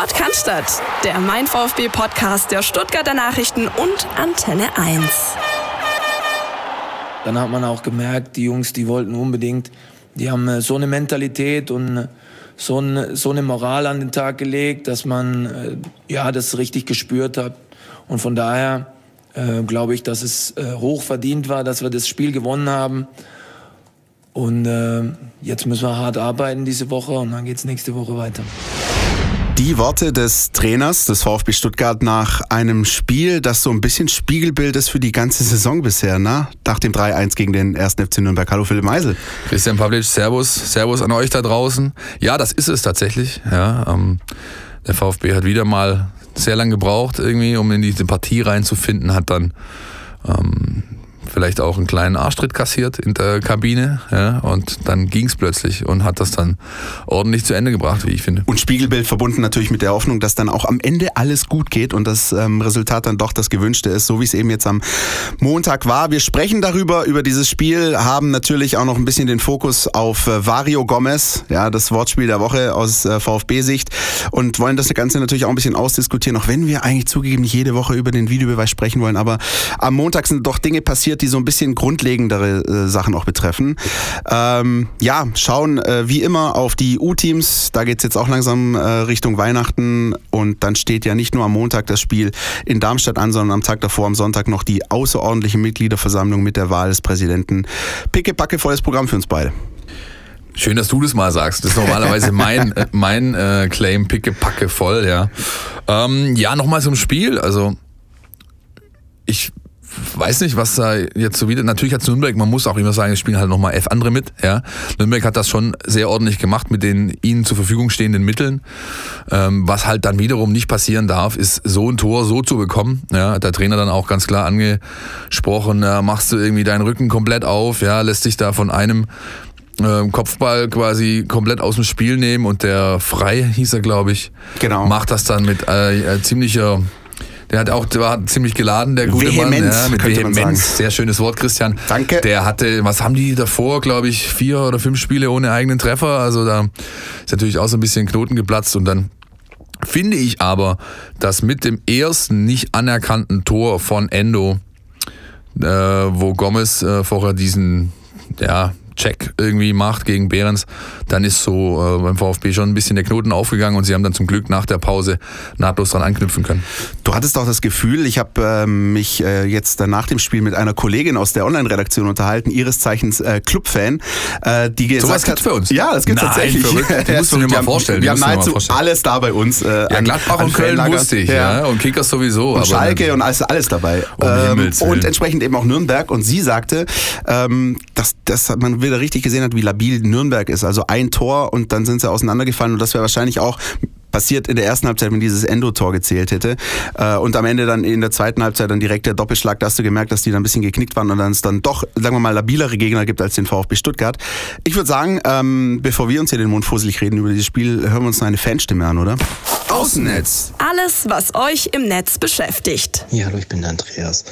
Podcast, der Mein VfB Podcast der Stuttgarter Nachrichten und Antenne 1. Dann hat man auch gemerkt, die Jungs, die wollten unbedingt, die haben äh, so eine Mentalität und äh, so, ein, so eine Moral an den Tag gelegt, dass man äh, ja das richtig gespürt hat. Und von daher äh, glaube ich, dass es äh, hoch verdient war, dass wir das Spiel gewonnen haben. Und äh, jetzt müssen wir hart arbeiten diese Woche und dann geht es nächste Woche weiter. Die Worte des Trainers des VfB Stuttgart nach einem Spiel, das so ein bisschen Spiegelbild ist für die ganze Saison bisher, ne? Nach dem 3-1 gegen den 1. FC Nürnberg. Hallo Philipp Meisel. Christian Pavlic, Servus. Servus an euch da draußen. Ja, das ist es tatsächlich. Ja, ähm, der VfB hat wieder mal sehr lange gebraucht, irgendwie, um in diese Partie reinzufinden, hat dann ähm, vielleicht auch einen kleinen Arschtritt kassiert in der Kabine. Ja, und dann ging es plötzlich und hat das dann ordentlich zu Ende gebracht, wie ich finde. Und Spiegelbild verbunden natürlich mit der Hoffnung, dass dann auch am Ende alles gut geht und das ähm, Resultat dann doch das gewünschte ist, so wie es eben jetzt am Montag war. Wir sprechen darüber, über dieses Spiel, haben natürlich auch noch ein bisschen den Fokus auf äh, Vario Gomez, ja, das Wortspiel der Woche aus äh, VfB-Sicht und wollen das Ganze natürlich auch ein bisschen ausdiskutieren, auch wenn wir eigentlich zugegeben jede Woche über den Videobeweis sprechen wollen, aber am Montag sind doch Dinge passiert, die so ein bisschen grundlegendere äh, Sachen auch betreffen. Ähm, ja, schauen äh, wie immer auf die U-Teams. Da geht es jetzt auch langsam äh, Richtung Weihnachten. Und dann steht ja nicht nur am Montag das Spiel in Darmstadt an, sondern am Tag davor, am Sonntag, noch die außerordentliche Mitgliederversammlung mit der Wahl des Präsidenten. Pickepacke volles Programm für uns beide. Schön, dass du das mal sagst. Das ist normalerweise mein, mein äh, Claim, pickepacke voll, ja. Ähm, ja, nochmal zum Spiel. Also, ich weiß nicht, was da jetzt so wieder. Natürlich hat Nürnberg, man muss auch immer sagen, es spielen halt nochmal elf andere mit. Ja. Nürnberg hat das schon sehr ordentlich gemacht mit den ihnen zur Verfügung stehenden Mitteln. Ähm, was halt dann wiederum nicht passieren darf, ist so ein Tor so zu bekommen. Ja. Hat der Trainer dann auch ganz klar angesprochen, ja, machst du irgendwie deinen Rücken komplett auf, ja, lässt dich da von einem ähm, Kopfball quasi komplett aus dem Spiel nehmen und der Frei hieß er, glaube ich, genau. macht das dann mit äh, äh ziemlicher der hat auch, der war ziemlich geladen, der gute Vehemenz, Mann. Ja, mit Vehemenz. Sehr schönes Wort, Christian. Danke. Der hatte, was haben die davor, glaube ich, vier oder fünf Spiele ohne eigenen Treffer. Also da ist natürlich auch so ein bisschen Knoten geplatzt und dann finde ich aber, dass mit dem ersten nicht anerkannten Tor von Endo, äh, wo Gomez äh, vorher diesen, ja, Check irgendwie macht gegen Behrens, dann ist so äh, beim VfB schon ein bisschen der Knoten aufgegangen und sie haben dann zum Glück nach der Pause nahtlos dran anknüpfen können. Du hattest auch das Gefühl, ich habe äh, mich äh, jetzt nach dem Spiel mit einer Kollegin aus der Online-Redaktion unterhalten, ihres Zeichens äh, Clubfan, äh, die gesagt so was gibt's für uns? Ja, das gibt's Nein, tatsächlich. Verrückt. Die musst du dir mal vorstellen. Wir haben nahezu alles da bei uns. Äh, ja, Gladbach und Köln wusste ich, ja. ja. Und Kickers sowieso. Und Schalke und alles, alles dabei. Um ähm, und entsprechend eben auch Nürnberg. Und sie sagte, ähm, dass, dass man wieder richtig gesehen hat, wie labil Nürnberg ist. Also ein Tor und dann sind sie auseinandergefallen und das wäre wahrscheinlich auch passiert in der ersten Halbzeit, wenn dieses Endo-Tor gezählt hätte. Äh, und am Ende dann in der zweiten Halbzeit dann direkt der Doppelschlag, da hast du gemerkt, dass die dann ein bisschen geknickt waren und dann es dann doch, sagen wir mal, labilere Gegner gibt als den VfB Stuttgart. Ich würde sagen, ähm, bevor wir uns hier den Mund fusselig reden über dieses Spiel, hören wir uns noch eine Fanstimme an, oder? Außennetz. Alles, was euch im Netz beschäftigt. Ja, hallo, ich bin der Andreas.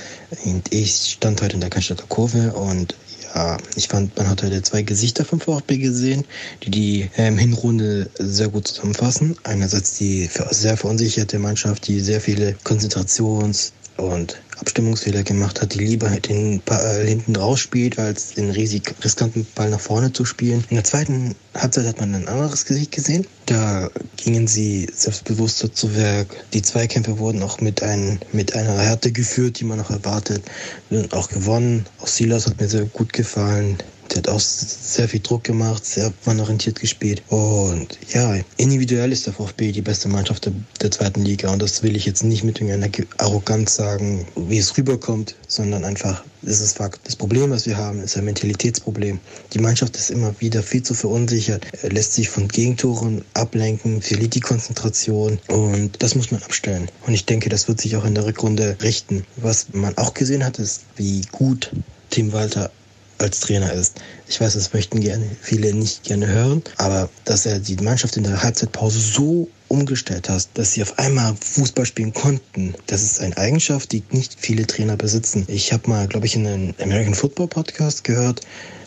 Und ich stand heute in der Cannstatter Kurve und ja, ich fand, man hat heute zwei Gesichter vom VfB gesehen, die die ähm, Hinrunde sehr gut zusammenfassen. Einerseits die sehr verunsicherte Mannschaft, die sehr viele Konzentrations- und Abstimmungsfehler gemacht hat, die lieber den Ball hinten raus spielt, als den riesig riskanten Ball nach vorne zu spielen. In der zweiten Halbzeit hat man ein anderes Gesicht gesehen. Da gingen sie selbstbewusster zu Werk. Die Zweikämpfe wurden auch mit, ein, mit einer Härte geführt, die man noch erwartet. Und auch gewonnen. Auch Silas hat mir sehr gut gefallen. Der hat auch sehr viel Druck gemacht, sehr mannorientiert gespielt. Und ja, individuell ist der VfB die beste Mannschaft der, der zweiten Liga. Und das will ich jetzt nicht mit irgendeiner Arroganz sagen, wie es rüberkommt, sondern einfach, das ist Fakt. Das Problem, was wir haben, ist ein Mentalitätsproblem. Die Mannschaft ist immer wieder viel zu verunsichert, lässt sich von Gegentoren ablenken, verliert die Konzentration. Und das muss man abstellen. Und ich denke, das wird sich auch in der Rückrunde richten. Was man auch gesehen hat, ist, wie gut Tim Walter als Trainer ist. Ich weiß, das möchten gerne viele nicht gerne hören, aber dass er die Mannschaft in der Halbzeitpause so umgestellt hat, dass sie auf einmal Fußball spielen konnten, das ist eine Eigenschaft, die nicht viele Trainer besitzen. Ich habe mal, glaube ich, in einem American Football Podcast gehört,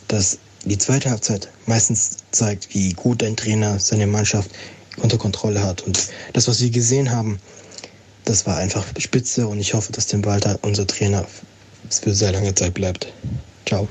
dass die zweite Halbzeit meistens zeigt, wie gut ein Trainer seine Mannschaft unter Kontrolle hat. Und das, was wir gesehen haben, das war einfach spitze und ich hoffe, dass Tim Walter unser Trainer für sehr lange Zeit bleibt. Ciao.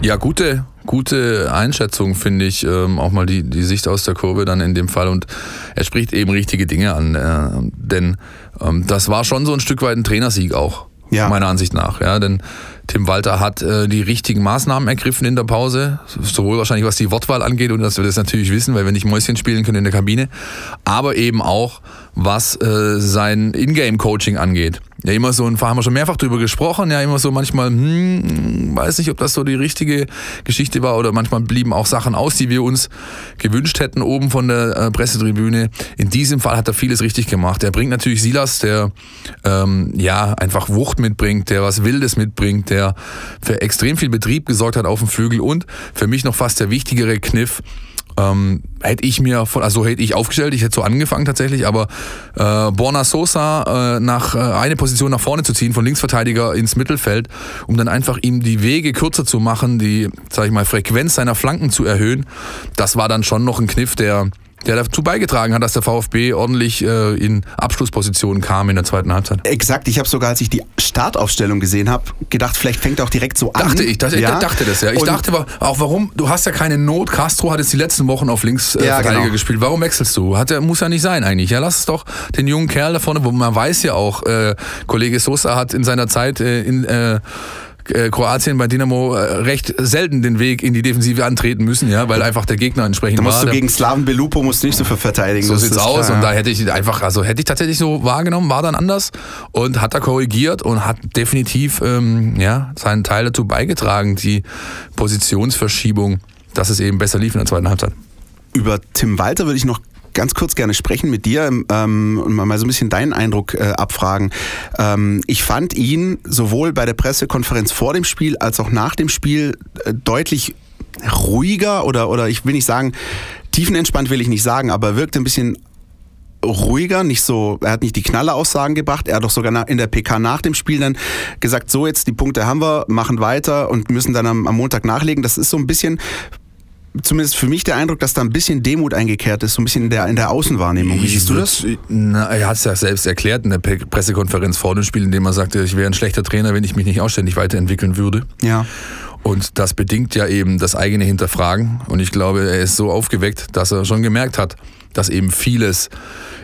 Ja, gute, gute Einschätzung, finde ich. Ähm, auch mal die, die Sicht aus der Kurve dann in dem Fall. Und er spricht eben richtige Dinge an. Äh, denn ähm, das war schon so ein Stück weit ein Trainersieg auch. Ja. Meiner Ansicht nach. Ja, denn Tim Walter hat äh, die richtigen Maßnahmen ergriffen in der Pause, sowohl wahrscheinlich was die Wortwahl angeht und dass wir das natürlich wissen, weil wir nicht Mäuschen spielen können in der Kabine, aber eben auch was äh, sein Ingame-Coaching angeht ja immer so, und haben wir schon mehrfach drüber gesprochen, ja immer so manchmal, hm, weiß nicht, ob das so die richtige Geschichte war oder manchmal blieben auch Sachen aus, die wir uns gewünscht hätten oben von der äh, Pressetribüne. In diesem Fall hat er vieles richtig gemacht. Er bringt natürlich Silas, der ähm, ja einfach Wucht mitbringt, der was Wildes mitbringt, der für extrem viel Betrieb gesorgt hat auf dem Flügel und für mich noch fast der wichtigere Kniff, ähm, hätte ich mir, von, also hätte ich aufgestellt, ich hätte so angefangen tatsächlich, aber äh, Borna Sosa äh, nach äh, eine Position nach vorne zu ziehen, von Linksverteidiger ins Mittelfeld, um dann einfach ihm die Wege kürzer zu machen, die, sag ich mal, Frequenz seiner Flanken zu erhöhen, das war dann schon noch ein Kniff, der der dazu beigetragen hat, dass der VfB ordentlich äh, in Abschlusspositionen kam in der zweiten Halbzeit. Exakt, ich habe sogar, als ich die Startaufstellung gesehen habe, gedacht, vielleicht fängt er auch direkt so an. Dachte ich, das, ja. dachte das ja. Ich Und dachte auch, warum, du hast ja keine Not, Castro hat jetzt die letzten Wochen auf Linksverteidiger äh, ja, genau. gespielt, warum wechselst du? Hat er, muss ja nicht sein eigentlich. Ja, lass es doch den jungen Kerl da vorne, wo man weiß ja auch, äh, Kollege Sosa hat in seiner Zeit äh, in äh, Kroatien bei Dynamo äh, recht selten den Weg in die Defensive antreten müssen, ja, weil einfach der Gegner entsprechend da musst war. Du gegen Slaven Belupo musst du nicht so für verteidigen. So sieht's aus klar, und da hätte ich einfach, also hätte ich tatsächlich so wahrgenommen, war dann anders und hat da korrigiert und hat definitiv ähm, ja, seinen Teil dazu beigetragen, die Positionsverschiebung, dass es eben besser lief in der zweiten Halbzeit. Über Tim Walter würde ich noch ganz kurz gerne sprechen mit dir ähm, und mal so ein bisschen deinen Eindruck äh, abfragen. Ähm, ich fand ihn sowohl bei der Pressekonferenz vor dem Spiel als auch nach dem Spiel äh, deutlich ruhiger oder, oder ich will nicht sagen, tiefenentspannt will ich nicht sagen, aber wirkte ein bisschen ruhiger, nicht so, er hat nicht die Knalle-Aussagen gebracht, er hat doch sogar in der PK nach dem Spiel dann gesagt, so jetzt die Punkte haben wir, machen weiter und müssen dann am, am Montag nachlegen. Das ist so ein bisschen zumindest für mich der Eindruck, dass da ein bisschen Demut eingekehrt ist, so ein bisschen in der, in der Außenwahrnehmung. Wie siehst du das? Na, er hat es ja selbst erklärt in der Pressekonferenz vor dem Spiel, indem er sagte, ich wäre ein schlechter Trainer, wenn ich mich nicht ausständig weiterentwickeln würde. Ja. Und das bedingt ja eben das eigene Hinterfragen. Und ich glaube, er ist so aufgeweckt, dass er schon gemerkt hat, dass eben vieles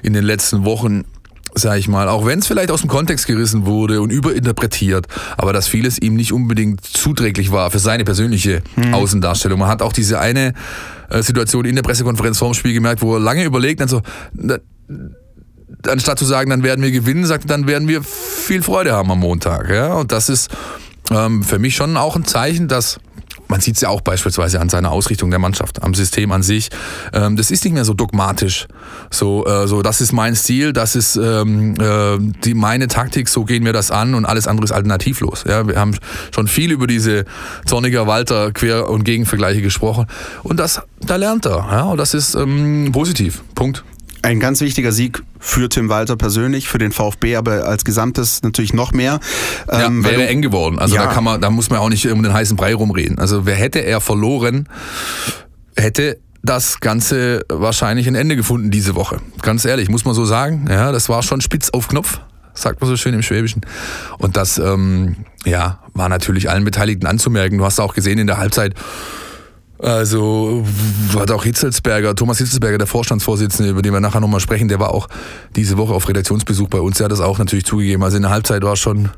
in den letzten Wochen sag ich mal, auch wenn es vielleicht aus dem Kontext gerissen wurde und überinterpretiert, aber dass vieles ihm nicht unbedingt zuträglich war für seine persönliche hm. Außendarstellung. Man hat auch diese eine äh, Situation in der Pressekonferenz vorm Spiel gemerkt, wo er lange überlegt, also anstatt zu sagen, dann werden wir gewinnen, sagt dann werden wir viel Freude haben am Montag. Ja? Und das ist ähm, für mich schon auch ein Zeichen, dass man sieht es ja auch beispielsweise an seiner Ausrichtung der Mannschaft, am System an sich. Ähm, das ist nicht mehr so dogmatisch. So, äh, so das ist mein Stil, das ist ähm, äh, die, meine Taktik, so gehen wir das an und alles andere ist alternativlos. Ja, wir haben schon viel über diese Zorniger Walter Quer- und Gegenvergleiche gesprochen und das, da lernt er. Ja, und das ist ähm, positiv. Punkt. Ein ganz wichtiger Sieg für Tim Walter persönlich, für den VfB, aber als Gesamtes natürlich noch mehr. Ja, ähm, wäre eng geworden. Also ja. da kann man, da muss man auch nicht um den heißen Brei rumreden. Also wer hätte er verloren, hätte das Ganze wahrscheinlich ein Ende gefunden diese Woche. Ganz ehrlich, muss man so sagen. Ja, das war schon spitz auf Knopf, sagt man so schön im Schwäbischen. Und das, ähm, ja, war natürlich allen Beteiligten anzumerken. Du hast auch gesehen in der Halbzeit, also hat auch Hitzelsberger, Thomas Hitzelsberger, der Vorstandsvorsitzende, über den wir nachher nochmal sprechen, der war auch diese Woche auf Redaktionsbesuch bei uns. Der hat das auch natürlich zugegeben. Also in der Halbzeit war schon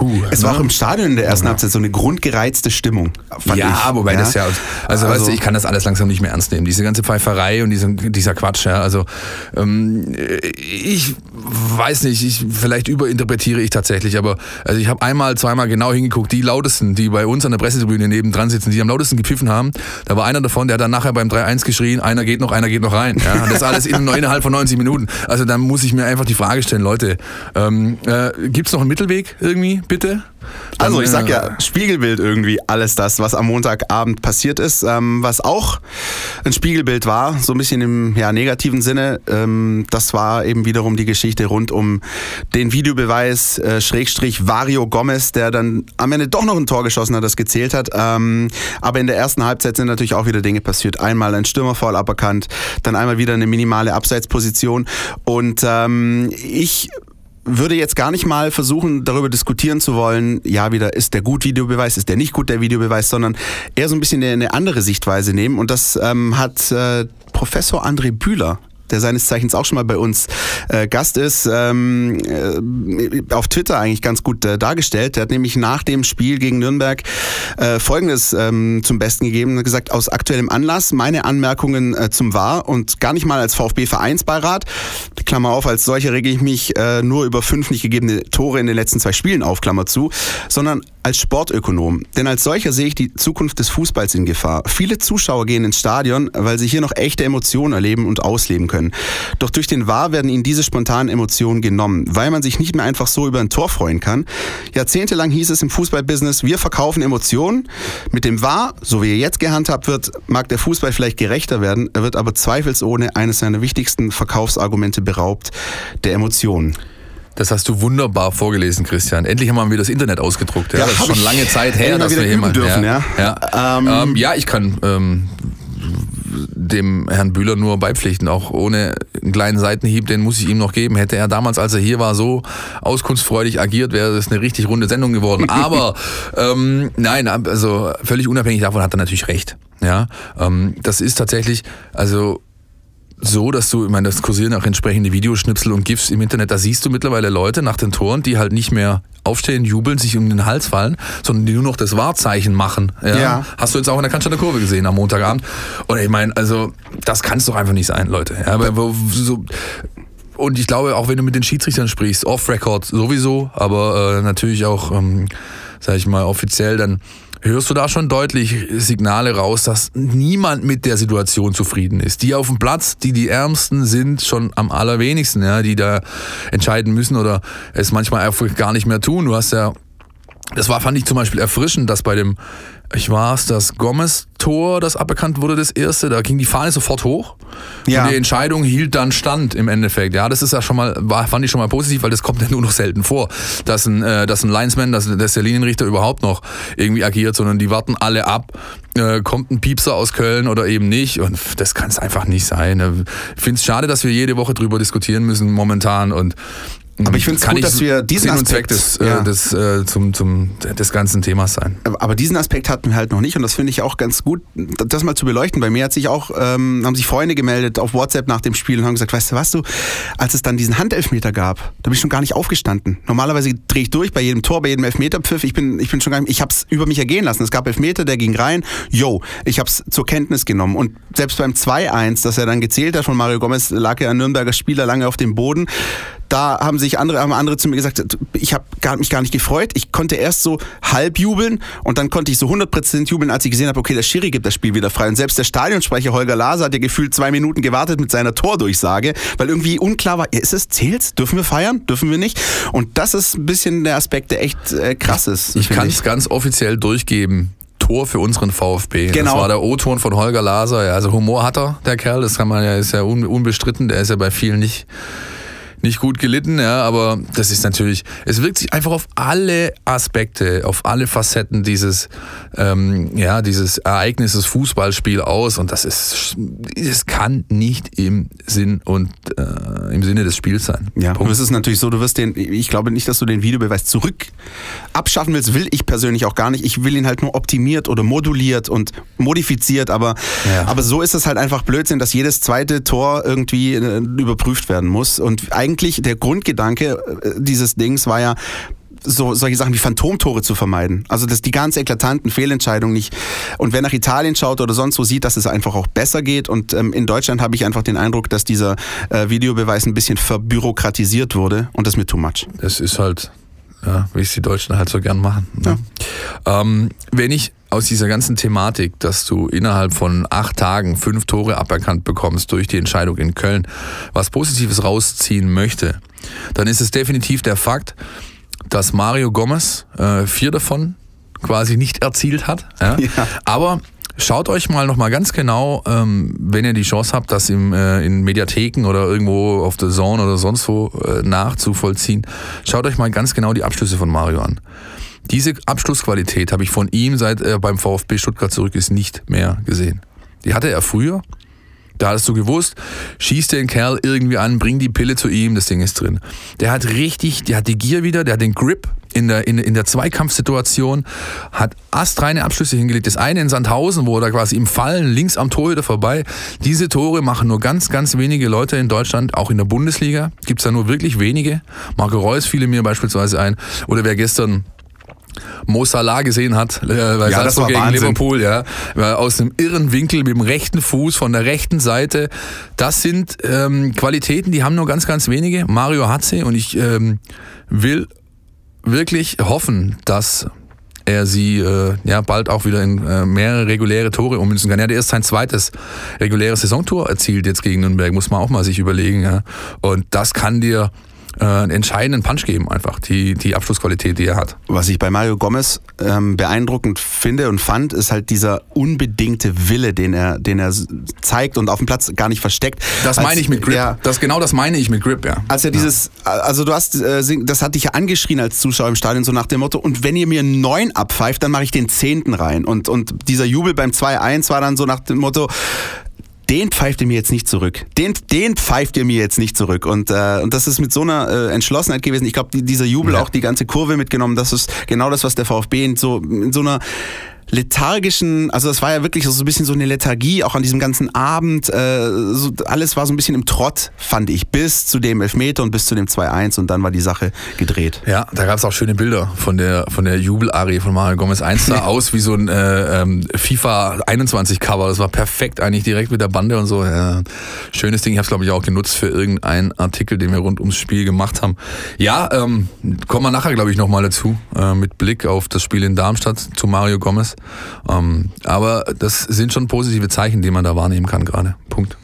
Huh, es war ne? auch im Stadion in der ersten. Halbzeit so eine grundgereizte Stimmung. ja, ich. wobei ja? das ja, also, also weißt du, ich kann das alles langsam nicht mehr ernst nehmen. Diese ganze Pfeiferei und dieser, dieser Quatsch, ja. Also ähm, ich weiß nicht, ich, vielleicht überinterpretiere ich tatsächlich, aber also ich habe einmal, zweimal genau hingeguckt, die lautesten, die bei uns an der Pressetribüne nebendran sitzen, die am lautesten gepfiffen haben, da war einer davon, der hat dann nachher beim 3-1 geschrien, einer geht noch, einer geht noch rein. Ja. Das alles in, innerhalb von 90 Minuten. Also dann muss ich mir einfach die Frage stellen, Leute, ähm, äh, gibt es noch einen Mittelweg irgendwie? Bitte. Dann, also ich sag ja, äh, Spiegelbild irgendwie alles das, was am Montagabend passiert ist. Ähm, was auch ein Spiegelbild war, so ein bisschen im ja, negativen Sinne, ähm, das war eben wiederum die Geschichte rund um den Videobeweis äh, Schrägstrich Vario Gomez, der dann am Ende doch noch ein Tor geschossen hat, das gezählt hat. Ähm, aber in der ersten Halbzeit sind natürlich auch wieder Dinge passiert. Einmal ein Stürmerfall aberkannt, dann einmal wieder eine minimale Abseitsposition. Und ähm, ich würde jetzt gar nicht mal versuchen, darüber diskutieren zu wollen, ja, wieder ist der gut Videobeweis, ist der nicht gut der Videobeweis, sondern eher so ein bisschen eine andere Sichtweise nehmen. Und das ähm, hat äh, Professor André Bühler der seines Zeichens auch schon mal bei uns äh, Gast ist, ähm, äh, auf Twitter eigentlich ganz gut äh, dargestellt. Der hat nämlich nach dem Spiel gegen Nürnberg äh, Folgendes ähm, zum Besten gegeben. Hat gesagt, aus aktuellem Anlass meine Anmerkungen äh, zum War und gar nicht mal als VfB-Vereinsbeirat, Klammer auf, als solcher rege ich mich äh, nur über fünf nicht gegebene Tore in den letzten zwei Spielen auf, Klammer zu, sondern als Sportökonom. Denn als solcher sehe ich die Zukunft des Fußballs in Gefahr. Viele Zuschauer gehen ins Stadion, weil sie hier noch echte Emotionen erleben und ausleben können. Doch durch den Wahr werden ihnen diese spontanen Emotionen genommen, weil man sich nicht mehr einfach so über ein Tor freuen kann. Jahrzehntelang hieß es im Fußballbusiness, wir verkaufen Emotionen. Mit dem Wahr, so wie er jetzt gehandhabt wird, mag der Fußball vielleicht gerechter werden, er wird aber zweifelsohne eines seiner wichtigsten Verkaufsargumente beraubt, der Emotionen. Das hast du wunderbar vorgelesen, Christian. Endlich haben wir wieder das Internet ausgedruckt. Ja, Ja, das ist schon lange Zeit her, dass wir hier mal dürfen, ja. ja. Ja, Ähm, ähm, ja ich kann ähm, dem Herrn Bühler nur beipflichten, auch ohne einen kleinen Seitenhieb, den muss ich ihm noch geben. Hätte er damals, als er hier war, so auskunftsfreudig agiert, wäre das eine richtig runde Sendung geworden. Aber ähm, nein, also völlig unabhängig davon hat er natürlich recht. Ja, ähm, das ist tatsächlich, also so, dass du, ich meine, das kursieren auch entsprechende Videoschnipsel und GIFs im Internet, da siehst du mittlerweile Leute nach den Toren, die halt nicht mehr aufstehen, jubeln, sich um den Hals fallen, sondern die nur noch das Wahrzeichen machen. Ja? Ja. Hast du jetzt auch in der Cannstatter Kurve gesehen am Montagabend. Und ich meine, also, das kann es doch einfach nicht sein, Leute. Ja, aber wo- so, und ich glaube, auch wenn du mit den Schiedsrichtern sprichst, off-Record sowieso, aber äh, natürlich auch, ähm, sag ich mal, offiziell, dann hörst du da schon deutlich Signale raus, dass niemand mit der Situation zufrieden ist. Die auf dem Platz, die die Ärmsten sind, schon am allerwenigsten, ja, die da entscheiden müssen oder es manchmal einfach gar nicht mehr tun. Du hast ja das war, fand ich zum Beispiel erfrischend, dass bei dem, ich war es, das Gomez-Tor, das aberkannt wurde, das erste, da ging die Fahne sofort hoch. Ja. Und die Entscheidung hielt dann stand im Endeffekt. Ja, das ist ja schon mal, war, fand ich schon mal positiv, weil das kommt ja nur noch selten vor, dass ein, äh, dass ein Linesman, dass, dass der Linienrichter überhaupt noch irgendwie agiert, sondern die warten alle ab. Äh, kommt ein Piepser aus Köln oder eben nicht. Und das kann es einfach nicht sein. ne? Ich finde es schade, dass wir jede Woche drüber diskutieren müssen momentan und Aber ich find's kann gut, dass wir diesen Sinn Aspekt- des, äh, ja. des, äh, zum, zum, des ganzen Themas sein. Aber diesen Aspekt hatten wir halt noch nicht und das finde ich auch ganz gut, das mal zu beleuchten. Bei mir hat sich auch, ähm, haben sich Freunde gemeldet auf WhatsApp nach dem Spiel und haben gesagt, weißt du was du, als es dann diesen Handelfmeter gab, da bin ich schon gar nicht aufgestanden. Normalerweise drehe ich durch bei jedem Tor, bei jedem Elfmeterpfiff. Ich bin, ich bin schon gar nicht, ich habe es über mich ergehen lassen. Es gab Elfmeter, der ging rein. Yo, ich habe es zur Kenntnis genommen und selbst beim 2-1, das er dann gezählt hat von Mario Gomez, lag ja ein Nürnberger Spieler lange auf dem Boden. Da haben sich andere, haben andere zu mir gesagt, ich habe mich gar nicht gefreut. Ich konnte erst so halb jubeln und dann konnte ich so 100% jubeln, als ich gesehen habe, okay, der Schiri gibt das Spiel wieder frei. Und selbst der Stadionsprecher Holger Laser hat ja gefühlt zwei Minuten gewartet mit seiner Tordurchsage, weil irgendwie unklar war, ist es, zählt's? Dürfen wir feiern? Dürfen wir nicht? Und das ist ein bisschen der Aspekt, der echt äh, krass ist. Ich kann es ganz offiziell durchgeben. Tor für unseren VfB. Genau. Das war der O-Ton von Holger Laser. Ja, also Humor hat er, der Kerl. Das kann man ja, ist ja un, unbestritten. Der ist ja bei vielen nicht, nicht gut gelitten, ja, aber das ist natürlich, es wirkt sich einfach auf alle Aspekte, auf alle Facetten dieses, ähm, ja, dieses Ereignisses Fußballspiel aus und das ist, es kann nicht im Sinn und äh, im Sinne des Spiels sein. Ja, Punkt. und es ist natürlich so, du wirst den, ich glaube nicht, dass du den Videobeweis zurück abschaffen willst, will ich persönlich auch gar nicht. Ich will ihn halt nur optimiert oder moduliert und modifiziert, aber, Ja. aber so ist es halt einfach Blödsinn, dass jedes zweite Tor irgendwie äh, überprüft werden muss. Und eigentlich der Grundgedanke äh, dieses Dings war ja, so, solche Sachen wie Phantomtore zu vermeiden. Also dass die ganz eklatanten Fehlentscheidungen nicht. Und wer nach Italien schaut oder sonst wo sieht, dass es einfach auch besser geht. Und ähm, in Deutschland habe ich einfach den Eindruck, dass dieser äh, Videobeweis ein bisschen verbürokratisiert wurde und das ist mir too much. Das ist halt, ja, wie es die Deutschen halt so gern machen. Ne? Ähm, wenn ich aus dieser ganzen Thematik, dass du innerhalb von acht Tagen fünf Tore aberkannt bekommst durch die Entscheidung in Köln, was Positives rausziehen möchte, dann ist es definitiv der Fakt, dass Mario Gomez äh, vier davon quasi nicht erzielt hat. Ja? Ja. Aber schaut euch mal nochmal ganz genau, ähm, wenn ihr die Chance habt, das im, äh, in Mediatheken oder irgendwo auf der Zone oder sonst wo äh, nachzuvollziehen, schaut euch mal ganz genau die Abschlüsse von Mario an. Diese Abschlussqualität habe ich von ihm, seit er beim VfB Stuttgart zurück ist, nicht mehr gesehen. Die hatte er früher. Da hattest du gewusst, schieß den Kerl irgendwie an, bring die Pille zu ihm, das Ding ist drin. Der hat richtig, der hat die Gier wieder, der hat den Grip in der, in, in der Zweikampfsituation, hat astreine Abschlüsse hingelegt. Das eine in Sandhausen, wo er da quasi im Fallen links am Torhüter vorbei. Diese Tore machen nur ganz, ganz wenige Leute in Deutschland, auch in der Bundesliga. Gibt es da nur wirklich wenige. Marco Reus fiele mir beispielsweise ein. Oder wer gestern Mo Salah gesehen hat, äh, bei Ja, das Salzburg gegen Wahnsinn. Liverpool, ja, aus einem irren Winkel mit dem rechten Fuß von der rechten Seite. Das sind ähm, Qualitäten, die haben nur ganz, ganz wenige. Mario hat sie und ich ähm, will wirklich hoffen, dass er sie äh, ja bald auch wieder in äh, mehrere reguläre Tore ummünzen kann. Er hat erst sein zweites reguläres Saisontor erzielt jetzt gegen Nürnberg, muss man auch mal sich überlegen. Ja. Und das kann dir äh, einen entscheidenden Punch geben, einfach die, die Abschlussqualität, die er hat. Was ich bei Mario Gomez ähm, beeindruckend finde und fand, ist halt dieser unbedingte Wille, den er, den er zeigt und auf dem Platz gar nicht versteckt. Das Als- meine ich mit Grip. Ja, Das, genau das meine ich mit Grip, ja. als er dieses, also du hast, äh, das hat dich ja angeschrien als Zuschauer im Stadion, so nach dem Motto, und wenn ihr mir neun abpfeift, dann mache ich den zehnten rein. Und, und dieser Jubel beim 2-1 war dann so nach dem Motto, den pfeift ihr mir jetzt nicht zurück. Den, den pfeift ihr mir jetzt nicht zurück. Und, äh, und das ist mit so einer äh, Entschlossenheit gewesen. Ich glaube, die, dieser Jubel, Ja. auch die ganze Kurve mitgenommen, das ist genau das, was der VfB in so, in so einer lethargischen, also das war ja wirklich so ein bisschen so eine Lethargie, auch an diesem ganzen Abend. Äh, so, alles war so ein bisschen im Trott, fand ich, bis zu dem Elfmeter und bis zu dem 2-1 und dann war die Sache gedreht. Ja, da gab es auch schöne Bilder von der von der Jubelarie von Mario Gomez 1 sah aus wie so ein äh, ähm, FIFA 21 Cover. Das war perfekt eigentlich direkt mit der Bande und so. Ja, schönes Ding. Ich habe es glaube ich auch genutzt für irgendeinen Artikel, den wir rund ums Spiel gemacht haben. Ja, ähm, kommen wir nachher glaube ich noch mal dazu äh, mit Blick auf das Spiel in Darmstadt zu Mario Gomez. Ähm, aber das sind schon positive Zeichen, die man da wahrnehmen kann gerade. Punkt.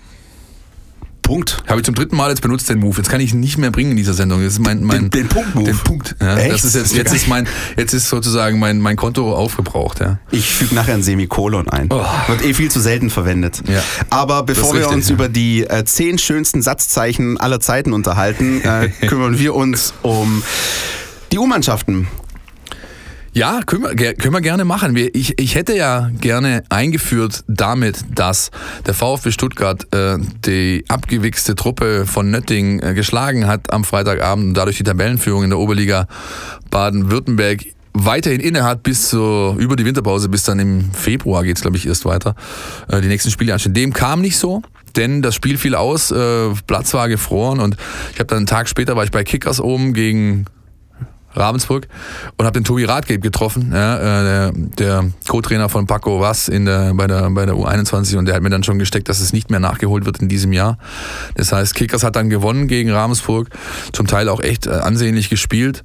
Punkt. Habe ich zum dritten Mal jetzt benutzt den Move. Jetzt kann ich ihn nicht mehr bringen in dieser Sendung. Das ist mein, mein Den- den Punkt-Move? Den Punkt. Ja. Echt? Das ist jetzt, jetzt ist mein, jetzt ist sozusagen mein, mein Konto aufgebraucht. Ja. Ich füge nachher ein Semikolon ein. Oh. Wird eh viel zu selten verwendet. Ja. Aber bevor wir richtig, uns ja. über die äh, zehn schönsten Satzzeichen aller Zeiten unterhalten, äh, kümmern wir uns um die U-Mannschaften. Ja, können wir, können wir gerne machen. Ich, ich hätte ja gerne eingeführt damit, dass der VfB Stuttgart äh, die abgewichste Truppe von Nötting äh, geschlagen hat am Freitagabend und dadurch die Tabellenführung in der Oberliga Baden-Württemberg weiterhin inne hat bis zur, über die Winterpause, bis dann im Februar geht's glaube ich, erst weiter. Äh, die nächsten Spiele anstehen. Dem kam nicht so. Denn das Spiel fiel aus, äh, Platz war gefroren und ich habe dann einen Tag später war ich bei Kickers oben gegen Ravensburg und habe den Tobi Radgeb getroffen, ja, äh, der, der Co-Trainer von Paco Was in der, bei, der, bei der U21 und der hat mir dann schon gesteckt, dass es nicht mehr nachgeholt wird in diesem Jahr. Das heißt, Kickers hat dann gewonnen gegen Ravensburg, zum Teil auch echt äh, ansehnlich gespielt.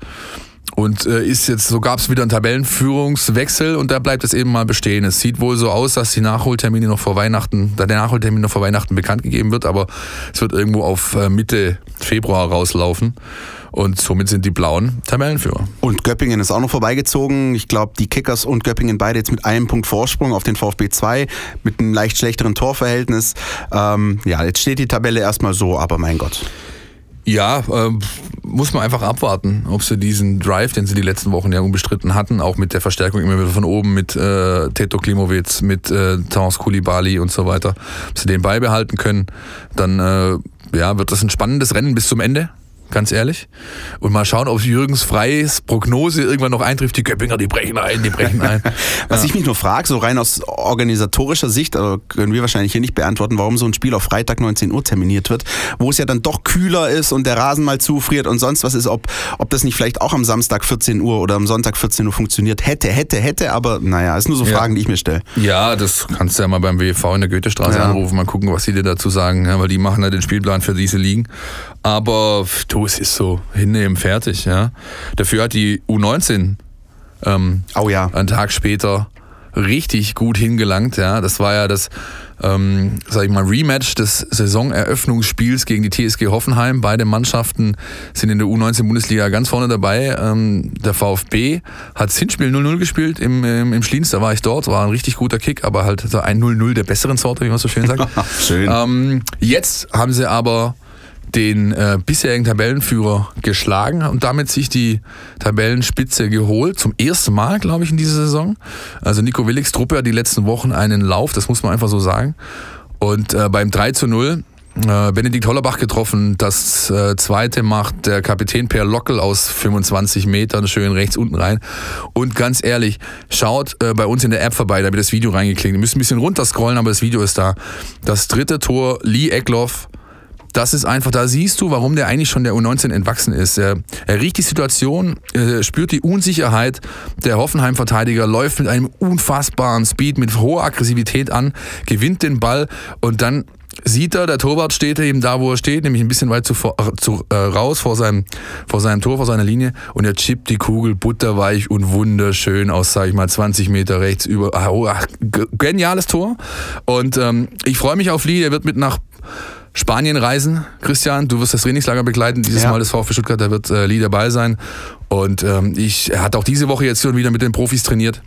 Und äh, ist jetzt, so gab es wieder einen Tabellenführungswechsel und da bleibt es eben mal bestehen. Es sieht wohl so aus, dass die Nachholtermine noch vor Weihnachten, da der Nachholtermin noch vor Weihnachten bekannt gegeben wird, aber es wird irgendwo auf äh, Mitte Februar rauslaufen. Und somit sind die Blauen Tabellenführer. Und Göppingen ist auch noch vorbeigezogen. Ich glaube, die Kickers und Göppingen beide jetzt mit einem Punkt Vorsprung auf den VfB 2 mit einem leicht schlechteren Torverhältnis. Ähm, ja, jetzt steht die Tabelle erstmal so, aber mein Gott. Ja, ähm, muss man einfach abwarten, ob sie diesen Drive, den sie die letzten Wochen ja unbestritten hatten, auch mit der Verstärkung immer wieder von oben, mit äh, Teto Klimowitz, mit äh, Tans Kulibali und so weiter, ob sie den beibehalten können, dann äh, ja, wird das ein spannendes Rennen bis zum Ende. Ganz ehrlich. Und mal schauen, ob Jürgens Freies Prognose irgendwann noch eintrifft. Die Köppinger, die brechen ein, die brechen ein. Was ich mich nur frage, so rein aus organisatorischer Sicht, also können wir wahrscheinlich hier nicht beantworten, warum so ein Spiel auf Freitag 19 Uhr terminiert wird, wo es ja dann doch kühler ist und der Rasen mal zufriert und sonst was ist, ob, ob das nicht vielleicht auch am Samstag 14 Uhr oder am Sonntag 14 Uhr funktioniert hätte, hätte, hätte, aber naja, ist nur so Ja. Fragen, die ich mir stelle. Ja, das kannst du ja mal beim WV in der Goethestraße Ja. anrufen, mal gucken, was sie dir dazu sagen, ja, weil die machen ja den Spielplan für diese Ligen. Aber du, es ist so, hinnehmen, fertig, ja. Dafür hat die U19 ähm, Oh ja. einen Tag später richtig gut hingelangt, ja. Das war ja das ähm, sag ich mal, Rematch des Saisoneröffnungsspiels gegen die TSG Hoffenheim. Beide Mannschaften sind in der U19-Bundesliga ganz vorne dabei. Ähm, der VfB hat das Hinspiel 0-0 gespielt im, im, im Schliens, da war ich dort, war ein richtig guter Kick, aber halt so ein 0-0 der besseren Sorte, wie man so schön sagt. Schön. Ähm, jetzt haben sie aber den äh, bisherigen Tabellenführer geschlagen und damit sich die Tabellenspitze geholt. Zum ersten Mal, glaube ich, in dieser Saison. Also Nico Willigs Truppe hat die letzten Wochen einen Lauf, das muss man einfach so sagen. Und äh, beim 3 zu 0 äh, Benedikt Hollerbach getroffen. Das äh, zweite macht der Kapitän Per Lockel aus 25 Metern schön rechts unten rein. Und ganz ehrlich, schaut äh, bei uns in der App vorbei, da wird das Video reingeklingt. Ihr müsst ein bisschen runterscrollen, aber das Video ist da. Das dritte Tor, Lee Eckloff das ist einfach, da siehst du, warum der eigentlich schon der U19 entwachsen ist. Er, er riecht die Situation, er spürt die Unsicherheit. Der Hoffenheim-Verteidiger läuft mit einem unfassbaren Speed, mit hoher Aggressivität an, gewinnt den Ball und dann sieht er, der Torwart steht eben da, wo er steht, nämlich ein bisschen weit zu, zu, äh, raus vor seinem, vor seinem Tor, vor seiner Linie und er chippt die Kugel butterweich und wunderschön aus, sag ich mal, 20 Meter rechts über. Ah, oh, ach, geniales Tor und ähm, ich freue mich auf Lee, er wird mit nach Spanien reisen. Christian, du wirst das Trainingslager begleiten, dieses ja. Mal das VfB Stuttgart, da wird äh, Lee dabei sein. Und ähm, ich, er hat auch diese Woche jetzt schon wieder mit den Profis trainiert.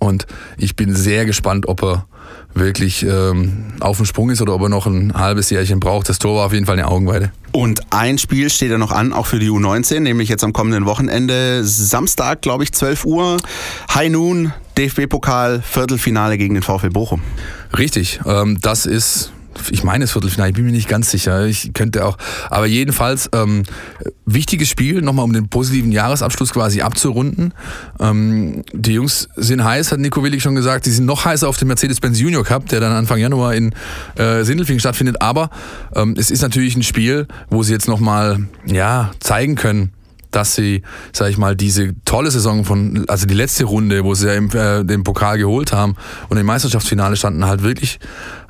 Und ich bin sehr gespannt, ob er wirklich ähm, auf dem Sprung ist oder ob er noch ein halbes Jährchen braucht. Das Tor war auf jeden Fall eine Augenweide. Und ein Spiel steht ja noch an, auch für die U19, nämlich jetzt am kommenden Wochenende, Samstag, glaube ich, 12 Uhr, High Noon, DFB-Pokal, Viertelfinale gegen den VfL Bochum. Richtig, ähm, das ist ich meine das Viertelfinale, ich bin mir nicht ganz sicher. Ich könnte auch, aber jedenfalls ähm, wichtiges Spiel, nochmal um den positiven Jahresabschluss quasi abzurunden. Ähm, die Jungs sind heiß, hat Nico Willig schon gesagt. Sie sind noch heißer auf dem Mercedes-Benz Junior Cup, der dann Anfang Januar in äh, Sindelfingen stattfindet. Aber ähm, es ist natürlich ein Spiel, wo sie jetzt nochmal ja, zeigen können, dass sie, sag ich mal, diese tolle Saison von, also die letzte Runde, wo sie ja im, äh, den Pokal geholt haben und im Meisterschaftsfinale standen, halt wirklich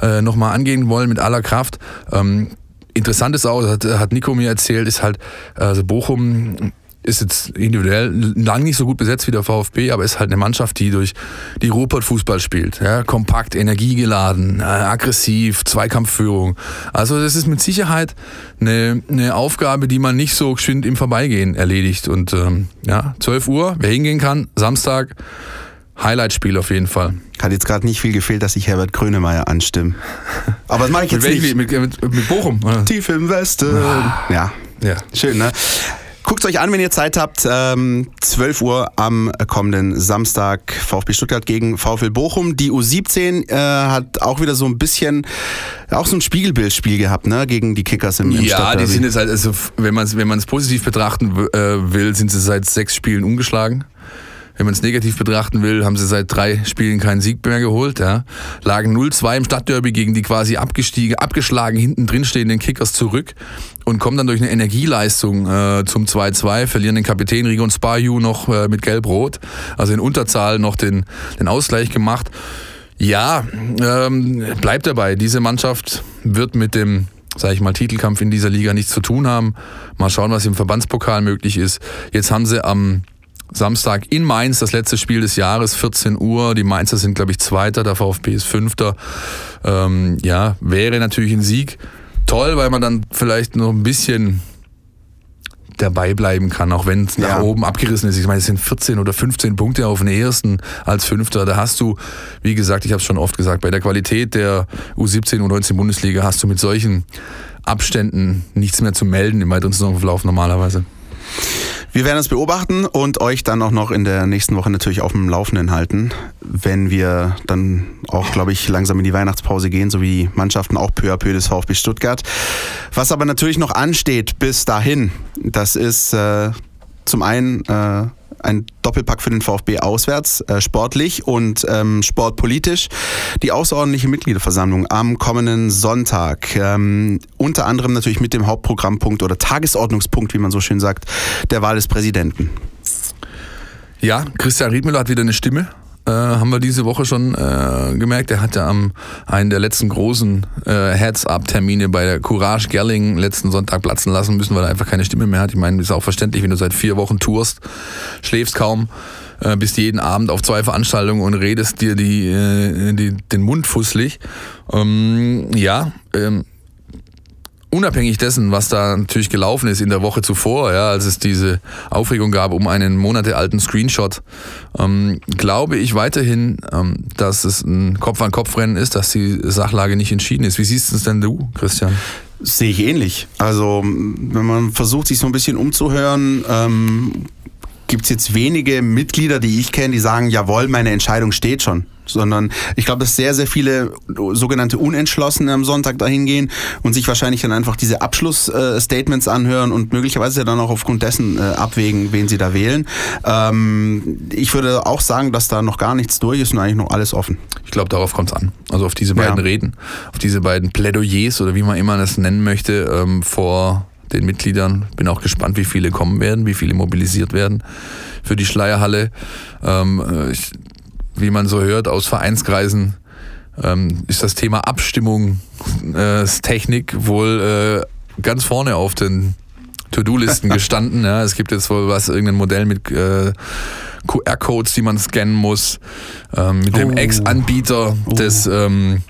äh, nochmal angehen wollen mit aller Kraft. Ähm, interessant ist auch, hat, hat Nico mir erzählt, ist halt, also Bochum ist jetzt individuell lang nicht so gut besetzt wie der VfB, aber ist halt eine Mannschaft, die durch die Ruhrpott-Fußball spielt. Ja, kompakt, energiegeladen, äh, aggressiv, Zweikampfführung. Also das ist mit Sicherheit eine, eine Aufgabe, die man nicht so geschwind im Vorbeigehen erledigt. Und ähm, ja, 12 Uhr, wer hingehen kann, Samstag, Highlight-Spiel auf jeden Fall. Hat jetzt gerade nicht viel gefehlt, dass ich Herbert Grönemeyer anstimme. Aber das mache ich jetzt mit nicht. Mit, mit, mit Bochum? Oder? Tief im Westen. Ah. Ja. ja. Schön, ne? Guckt euch an, wenn ihr Zeit habt. Ähm, 12 Uhr am kommenden Samstag VfB Stuttgart gegen VfL Bochum. Die U17 äh, hat auch wieder so ein bisschen, auch so ein Spiegelbildspiel gehabt, ne, gegen die Kickers im, im Ja, die sind jetzt halt, also wenn man es wenn positiv betrachten äh, will, sind sie seit sechs Spielen ungeschlagen. Wenn man es negativ betrachten will, haben sie seit drei Spielen keinen Sieg mehr geholt. Ja. Lagen 0-2 im Stadtderby gegen die quasi abgestiegen, abgeschlagen hinten drin stehenden Kickers zurück und kommen dann durch eine Energieleistung äh, zum 2-2, verlieren den Kapitän Rigon Spaju noch äh, mit Gelb-Rot, also in Unterzahl noch den, den Ausgleich gemacht. Ja, ähm, bleibt dabei. Diese Mannschaft wird mit dem sage ich mal, Titelkampf in dieser Liga nichts zu tun haben. Mal schauen, was im Verbandspokal möglich ist. Jetzt haben sie am Samstag in Mainz, das letzte Spiel des Jahres, 14 Uhr. Die Mainzer sind, glaube ich, Zweiter, der VfB ist Fünfter. Ähm, ja, wäre natürlich ein Sieg toll, weil man dann vielleicht noch ein bisschen dabei bleiben kann, auch wenn es nach ja. oben abgerissen ist. Ich meine, es sind 14 oder 15 Punkte auf den ersten als Fünfter. Da hast du, wie gesagt, ich habe es schon oft gesagt, bei der Qualität der U17 und U19 Bundesliga hast du mit solchen Abständen nichts mehr zu melden im weiteren Saisonverlauf normalerweise. Wir werden es beobachten und euch dann auch noch in der nächsten Woche natürlich auf dem Laufenden halten, wenn wir dann auch, glaube ich, langsam in die Weihnachtspause gehen, so wie die Mannschaften auch peu à peu des VfB Stuttgart. Was aber natürlich noch ansteht bis dahin, das ist äh, zum einen äh, ein Doppelpack für den VfB auswärts, äh, sportlich und ähm, sportpolitisch. Die außerordentliche Mitgliederversammlung am kommenden Sonntag. Ähm, unter anderem natürlich mit dem Hauptprogrammpunkt oder Tagesordnungspunkt, wie man so schön sagt, der Wahl des Präsidenten. Ja, Christian Riedmüller hat wieder eine Stimme äh, haben wir diese Woche schon äh, gemerkt. Er hatte am einen der letzten großen äh, Heads-Up-Termine bei der Courage Gerling letzten Sonntag platzen lassen müssen, weil er einfach keine Stimme mehr hat. Ich meine, ist auch verständlich, wenn du seit vier Wochen tourst, schläfst kaum äh, bist jeden Abend auf zwei Veranstaltungen und redest dir die, äh, die, den Mund fusselig. Ähm, ja, ähm, unabhängig dessen, was da natürlich gelaufen ist in der Woche zuvor, ja, als es diese Aufregung gab um einen monatealten Screenshot, ähm, glaube ich weiterhin, ähm, dass es ein Kopf-an-Kopf-Rennen ist, dass die Sachlage nicht entschieden ist. Wie siehst du es denn du, Christian? Sehe ich ähnlich. Also, wenn man versucht, sich so ein bisschen umzuhören, ähm, gibt es jetzt wenige Mitglieder, die ich kenne, die sagen, jawohl, meine Entscheidung steht schon sondern ich glaube, dass sehr, sehr viele sogenannte Unentschlossene am Sonntag dahin gehen und sich wahrscheinlich dann einfach diese Abschlussstatements anhören und möglicherweise dann auch aufgrund dessen äh, abwägen, wen sie da wählen. Ähm, ich würde auch sagen, dass da noch gar nichts durch ist und eigentlich noch alles offen. Ich glaube, darauf kommt es an. Also auf diese beiden ja. Reden, auf diese beiden Plädoyers oder wie man immer das nennen möchte, ähm, vor den Mitgliedern. Bin auch gespannt, wie viele kommen werden, wie viele mobilisiert werden für die Schleierhalle. Ähm, äh, ich wie man so hört aus Vereinskreisen, ähm, ist das Thema Abstimmungstechnik äh, wohl äh, ganz vorne auf den To-Do-Listen gestanden. ja. Es gibt jetzt wohl was, irgendein Modell mit äh, QR-Codes, die man scannen muss, ähm, mit dem oh. Ex-Anbieter oh. des ähm,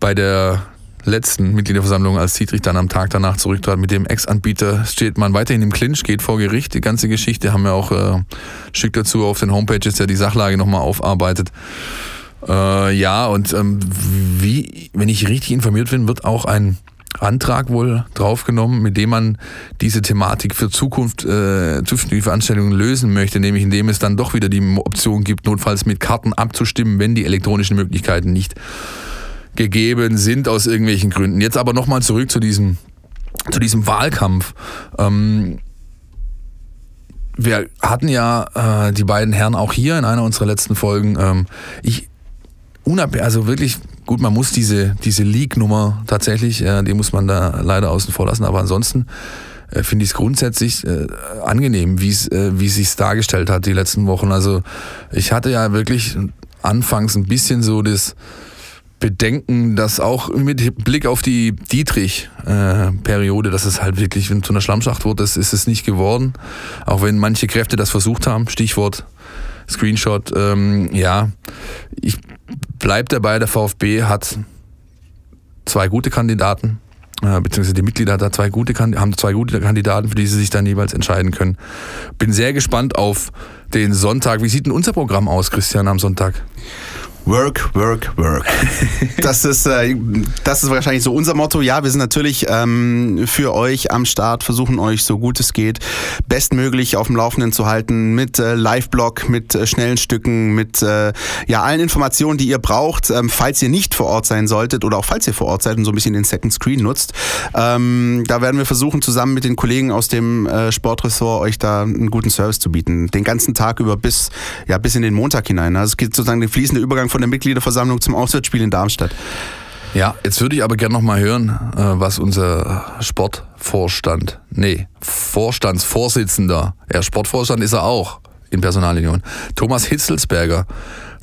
bei der letzten Mitgliederversammlung, als Dietrich dann am Tag danach zurücktrat, mit dem Ex-Anbieter steht man weiterhin im Clinch, geht vor Gericht. Die ganze Geschichte haben wir auch äh, Stück dazu auf den Homepages, der die Sachlage nochmal aufarbeitet. Äh, ja, und ähm, wie, wenn ich richtig informiert bin, wird auch ein Antrag wohl draufgenommen, mit dem man diese Thematik für Zukunft, äh, zukünftige Veranstaltungen lösen möchte, nämlich indem es dann doch wieder die Option gibt, notfalls mit Karten abzustimmen, wenn die elektronischen Möglichkeiten nicht gegeben sind aus irgendwelchen Gründen. Jetzt aber nochmal zurück zu diesem, zu diesem Wahlkampf. Ähm, wir hatten ja äh, die beiden Herren auch hier in einer unserer letzten Folgen. Ähm, ich unabhängig, also wirklich gut, man muss diese, diese League-Nummer tatsächlich, äh, die muss man da leider außen vor lassen, aber ansonsten äh, finde ich es grundsätzlich äh, angenehm, wie es äh, wie sich dargestellt hat die letzten Wochen. Also ich hatte ja wirklich anfangs ein bisschen so das bedenken, dass auch mit Blick auf die Dietrich-Periode, dass es halt wirklich zu einer Schlammschacht wurde, das ist es nicht geworden. Auch wenn manche Kräfte das versucht haben. Stichwort Screenshot. Ähm, ja, ich bleibe dabei, der VfB hat zwei gute Kandidaten, äh, beziehungsweise die Mitglieder da zwei gute, haben zwei gute Kandidaten, für die sie sich dann jeweils entscheiden können. Bin sehr gespannt auf den Sonntag. Wie sieht denn unser Programm aus, Christian, am Sonntag? Work, work, work. Das ist, äh, das ist wahrscheinlich so unser Motto. Ja, wir sind natürlich ähm, für euch am Start, versuchen euch so gut es geht, bestmöglich auf dem Laufenden zu halten mit äh, Live-Blog, mit äh, schnellen Stücken, mit äh, ja, allen Informationen, die ihr braucht, ähm, falls ihr nicht vor Ort sein solltet oder auch falls ihr vor Ort seid und so ein bisschen den Second Screen nutzt. Ähm, da werden wir versuchen, zusammen mit den Kollegen aus dem äh, Sportressort euch da einen guten Service zu bieten. Den ganzen Tag über bis, ja, bis in den Montag hinein. Also es geht sozusagen der fließende Übergang von der Mitgliederversammlung zum Auswärtsspiel in Darmstadt. Ja, jetzt würde ich aber gerne noch mal hören, äh, was unser Sportvorstand, nee, Vorstandsvorsitzender, er Sportvorstand ist er auch in Personalunion, Thomas Hitzelsberger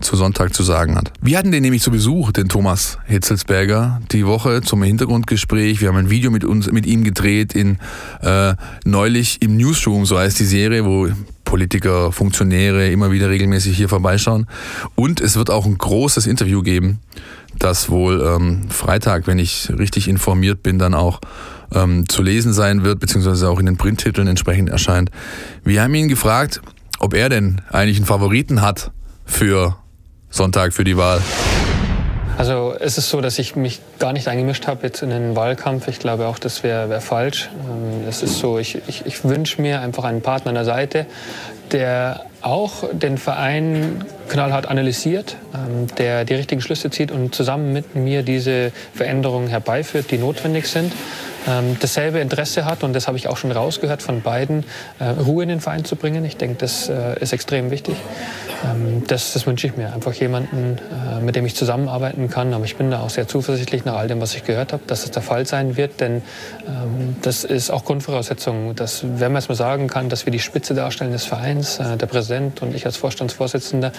zu Sonntag zu sagen hat. Wir hatten den nämlich zu Besuch, den Thomas Hitzelsberger, die Woche zum Hintergrundgespräch. Wir haben ein Video mit uns, mit ihm gedreht in äh, neulich im Newsroom, so heißt die Serie, wo Politiker, Funktionäre immer wieder regelmäßig hier vorbeischauen. Und es wird auch ein großes Interview geben, das wohl ähm, Freitag, wenn ich richtig informiert bin, dann auch ähm, zu lesen sein wird, beziehungsweise auch in den Printtiteln entsprechend erscheint. Wir haben ihn gefragt, ob er denn eigentlich einen Favoriten hat für Sonntag, für die Wahl. Also es ist so, dass ich mich gar nicht eingemischt habe jetzt in den Wahlkampf. Ich glaube auch, das wäre wär falsch. Ähm, es ist so, ich, ich, ich wünsche mir einfach einen Partner an der Seite, der auch den Verein knallhart analysiert, ähm, der die richtigen Schlüsse zieht und zusammen mit mir diese Veränderungen herbeiführt, die notwendig sind ähm, dasselbe Interesse hat, und das habe ich auch schon rausgehört von beiden, äh, Ruhe in den Verein zu bringen. Ich denke, das äh, ist extrem wichtig. Ähm, das, das wünsche ich mir. Einfach jemanden, äh, mit dem ich zusammenarbeiten kann. Aber ich bin da auch sehr zuversichtlich nach all dem, was ich gehört habe, dass es der Fall sein wird. Denn ähm, das ist auch Grundvoraussetzung, dass, wenn man es mal sagen kann, dass wir die Spitze darstellen des Vereins, äh, der Präsident und ich als Vorstandsvorsitzender,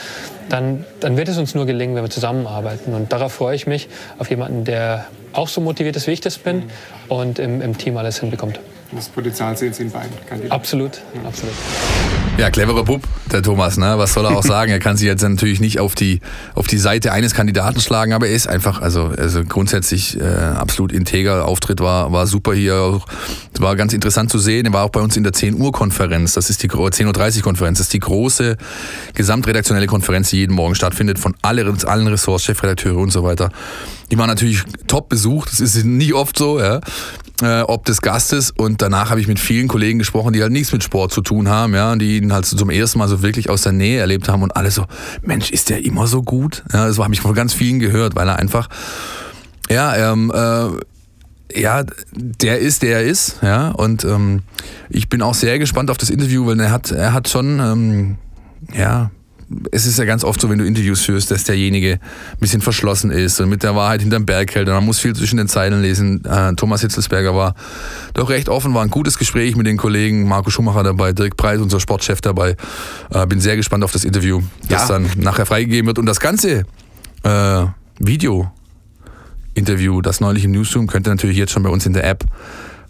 dann, dann wird es uns nur gelingen, wenn wir zusammenarbeiten. Und darauf freue ich mich, auf jemanden, der auch so motiviert ist, wie ich das bin und im, im Team alles hinbekommt. das Potenzial sehen Sie in beiden Kandidaten. Absolut, absolut. Ja, cleverer Bub, der Thomas, ne? Was soll er auch sagen? Er kann sich jetzt natürlich nicht auf die, auf die Seite eines Kandidaten schlagen, aber er ist einfach, also, also grundsätzlich äh, absolut integer. Auftritt war, war super hier. Es war ganz interessant zu sehen. Er war auch bei uns in der 10 Uhr Konferenz. Das ist die 10.30 Uhr Konferenz. Das ist die große gesamtredaktionelle Konferenz, die jeden Morgen stattfindet, von allen, allen Ressorts, Chefredakteure und so weiter. Die war natürlich top besucht. Das ist nicht oft so, ja äh, ob des Gastes und danach habe ich mit vielen Kollegen gesprochen, die halt nichts mit Sport zu tun haben, ja, die ihn halt zum ersten Mal so wirklich aus der Nähe erlebt haben und alle so, Mensch, ist der immer so gut? Ja, das habe ich von ganz vielen gehört, weil er einfach, ja, ähm, äh, ja, der ist, der er ist, ja, und ähm, ich bin auch sehr gespannt auf das Interview, weil er hat, er hat schon, ähm, ja, es ist ja ganz oft so, wenn du Interviews führst, dass derjenige ein bisschen verschlossen ist und mit der Wahrheit hinterm Berg hält und man muss viel zwischen den Zeilen lesen. Äh, Thomas Hitzelsberger war doch recht offen, war ein gutes Gespräch mit den Kollegen, Marco Schumacher dabei, Dirk Preis, unser Sportchef dabei. Äh, bin sehr gespannt auf das Interview, das ja. dann nachher freigegeben wird und das ganze äh, Video Interview, das neulich im Newsroom, könnt ihr natürlich jetzt schon bei uns in der App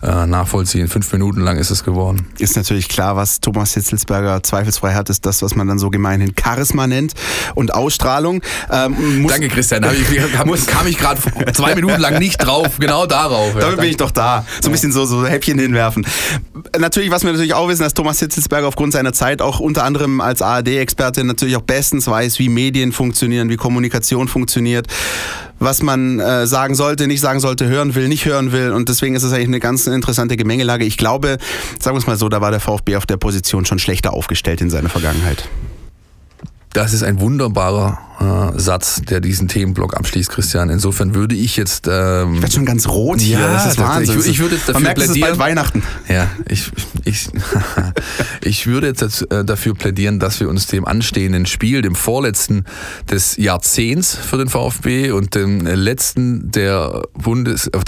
äh, nachvollziehen. Fünf Minuten lang ist es geworden. Ist natürlich klar, was Thomas Hitzelsberger zweifelsfrei hat, ist das, was man dann so gemeinhin Charisma nennt und Ausstrahlung. Ähm, Danke, Christian. Da ich, muss, kam ich gerade zwei Minuten lang nicht drauf, genau darauf. Ja, Damit bin ich doch da. So ein bisschen so, so Häppchen hinwerfen. Natürlich, was wir natürlich auch wissen, dass Thomas Hitzelsberger aufgrund seiner Zeit auch unter anderem als ARD-Experte natürlich auch bestens weiß, wie Medien funktionieren, wie Kommunikation funktioniert was man äh, sagen sollte, nicht sagen sollte, hören will, nicht hören will. Und deswegen ist es eigentlich eine ganz interessante Gemengelage. Ich glaube, sagen wir es mal so, da war der VfB auf der Position schon schlechter aufgestellt in seiner Vergangenheit. Das ist ein wunderbarer äh, Satz, der diesen Themenblock abschließt, Christian. Insofern würde ich jetzt. Ähm, ich werde schon ganz rot hier. Ja, das ist Wahnsinn. Ich, ich würde jetzt dafür merkt, plädieren. Es ist bald Weihnachten. Ja, ich, ich, ich würde jetzt äh, dafür plädieren, dass wir uns dem anstehenden Spiel, dem vorletzten des Jahrzehnts für den VfB und dem letzten der Bundes äh,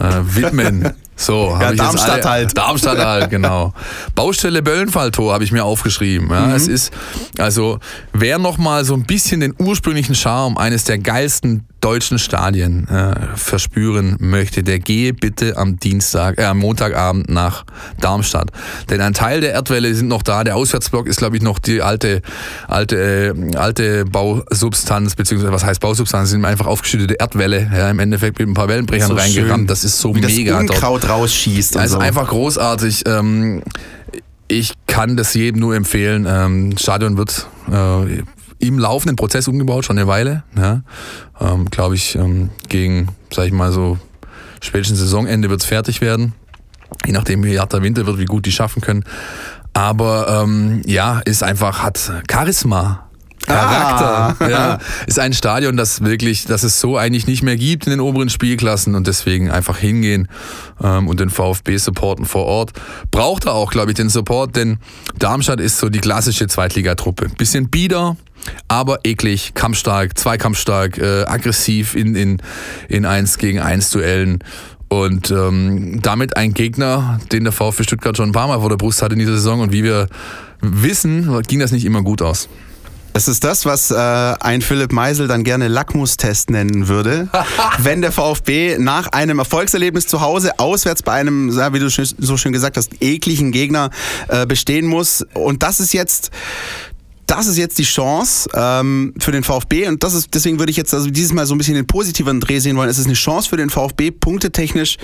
äh, widmen. So, ja, Darmstadt alle, halt. Darmstadt halt, genau. Baustelle Böllenfalltor habe ich mir aufgeschrieben. Ja, mhm. Es ist, also, wer nochmal so ein bisschen den ursprünglichen Charme eines der geilsten deutschen Stadien äh, verspüren möchte, der gehe bitte am Dienstag, äh, am Montagabend nach Darmstadt. Denn ein Teil der Erdwelle sind noch da. Der Auswärtsblock ist, glaube ich, noch die alte, alte, äh, alte Bausubstanz, beziehungsweise was heißt Bausubstanz? sind einfach aufgeschüttete Erdwelle. Ja, im Endeffekt mit ein paar Wellenbrechern so reingerammt. Das ist so Wie mega. Das Unkraut dort. rausschießt. Also so. einfach großartig. Ähm, ich kann das jedem nur empfehlen. Ähm, Stadion wird äh, im laufenden Prozess umgebaut, schon eine Weile. Ja. Ähm, Glaube ich, ähm, gegen, sag ich mal so, spätestens Saisonende wird es fertig werden. Je nachdem, wie hart der Winter wird, wie gut die schaffen können. Aber ähm, ja, ist einfach, hat Charisma. Charakter. Ah. Ja, ist ein Stadion, das wirklich, das es so eigentlich nicht mehr gibt in den oberen Spielklassen und deswegen einfach hingehen ähm, und den VfB supporten vor Ort. Braucht er auch, glaube ich, den Support, denn Darmstadt ist so die klassische Zweitligatruppe. Bisschen bieder, aber eklig, kampfstark, zweikampfstark, äh, aggressiv in, in, in 1 gegen 1 Duellen. Und ähm, damit ein Gegner, den der VfB Stuttgart schon ein paar Mal vor der Brust hatte in dieser Saison. Und wie wir wissen, ging das nicht immer gut aus. Es ist das, was äh, ein Philipp Meisel dann gerne Lackmustest nennen würde. wenn der VfB nach einem Erfolgserlebnis zu Hause auswärts bei einem, wie du so schön gesagt hast, ekligen Gegner äh, bestehen muss. Und das ist jetzt das ist jetzt die Chance ähm, für den VfB und das ist, deswegen würde ich jetzt also dieses Mal so ein bisschen den positiveren Dreh sehen wollen. Es ist eine Chance für den VfB, punktetechnisch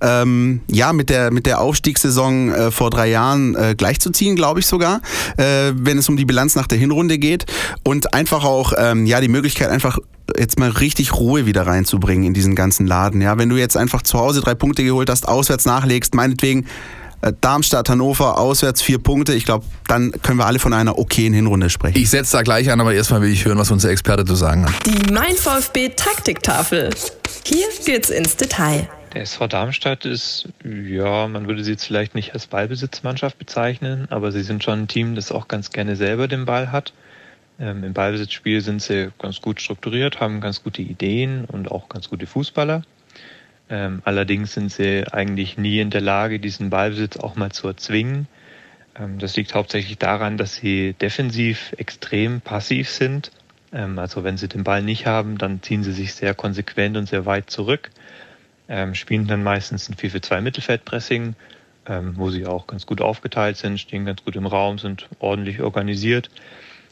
ähm, ja mit der, mit der Aufstiegssaison äh, vor drei Jahren äh, gleichzuziehen, glaube ich sogar, äh, wenn es um die Bilanz nach der Hinrunde geht und einfach auch ähm, ja die Möglichkeit einfach jetzt mal richtig Ruhe wieder reinzubringen in diesen ganzen Laden. Ja, wenn du jetzt einfach zu Hause drei Punkte geholt hast, auswärts nachlegst, meinetwegen Darmstadt, Hannover, auswärts vier Punkte. Ich glaube, dann können wir alle von einer okayen Hinrunde sprechen. Ich setze da gleich an, aber erstmal will ich hören, was unser Experte zu sagen hat. Die Mein VfB Taktiktafel. Hier geht's ins Detail. Der SV Darmstadt ist, ja, man würde sie jetzt vielleicht nicht als Ballbesitzmannschaft bezeichnen, aber sie sind schon ein Team, das auch ganz gerne selber den Ball hat. Ähm, Im Ballbesitzspiel sind sie ganz gut strukturiert, haben ganz gute Ideen und auch ganz gute Fußballer. Ähm, allerdings sind sie eigentlich nie in der Lage, diesen Ballbesitz auch mal zu erzwingen. Ähm, das liegt hauptsächlich daran, dass sie defensiv extrem passiv sind. Ähm, also wenn sie den Ball nicht haben, dann ziehen sie sich sehr konsequent und sehr weit zurück. ähm, spielen dann meistens ein 4 für 2 Mittelfeldpressing, ähm, wo sie auch ganz gut aufgeteilt sind, stehen ganz gut im Raum, sind ordentlich organisiert.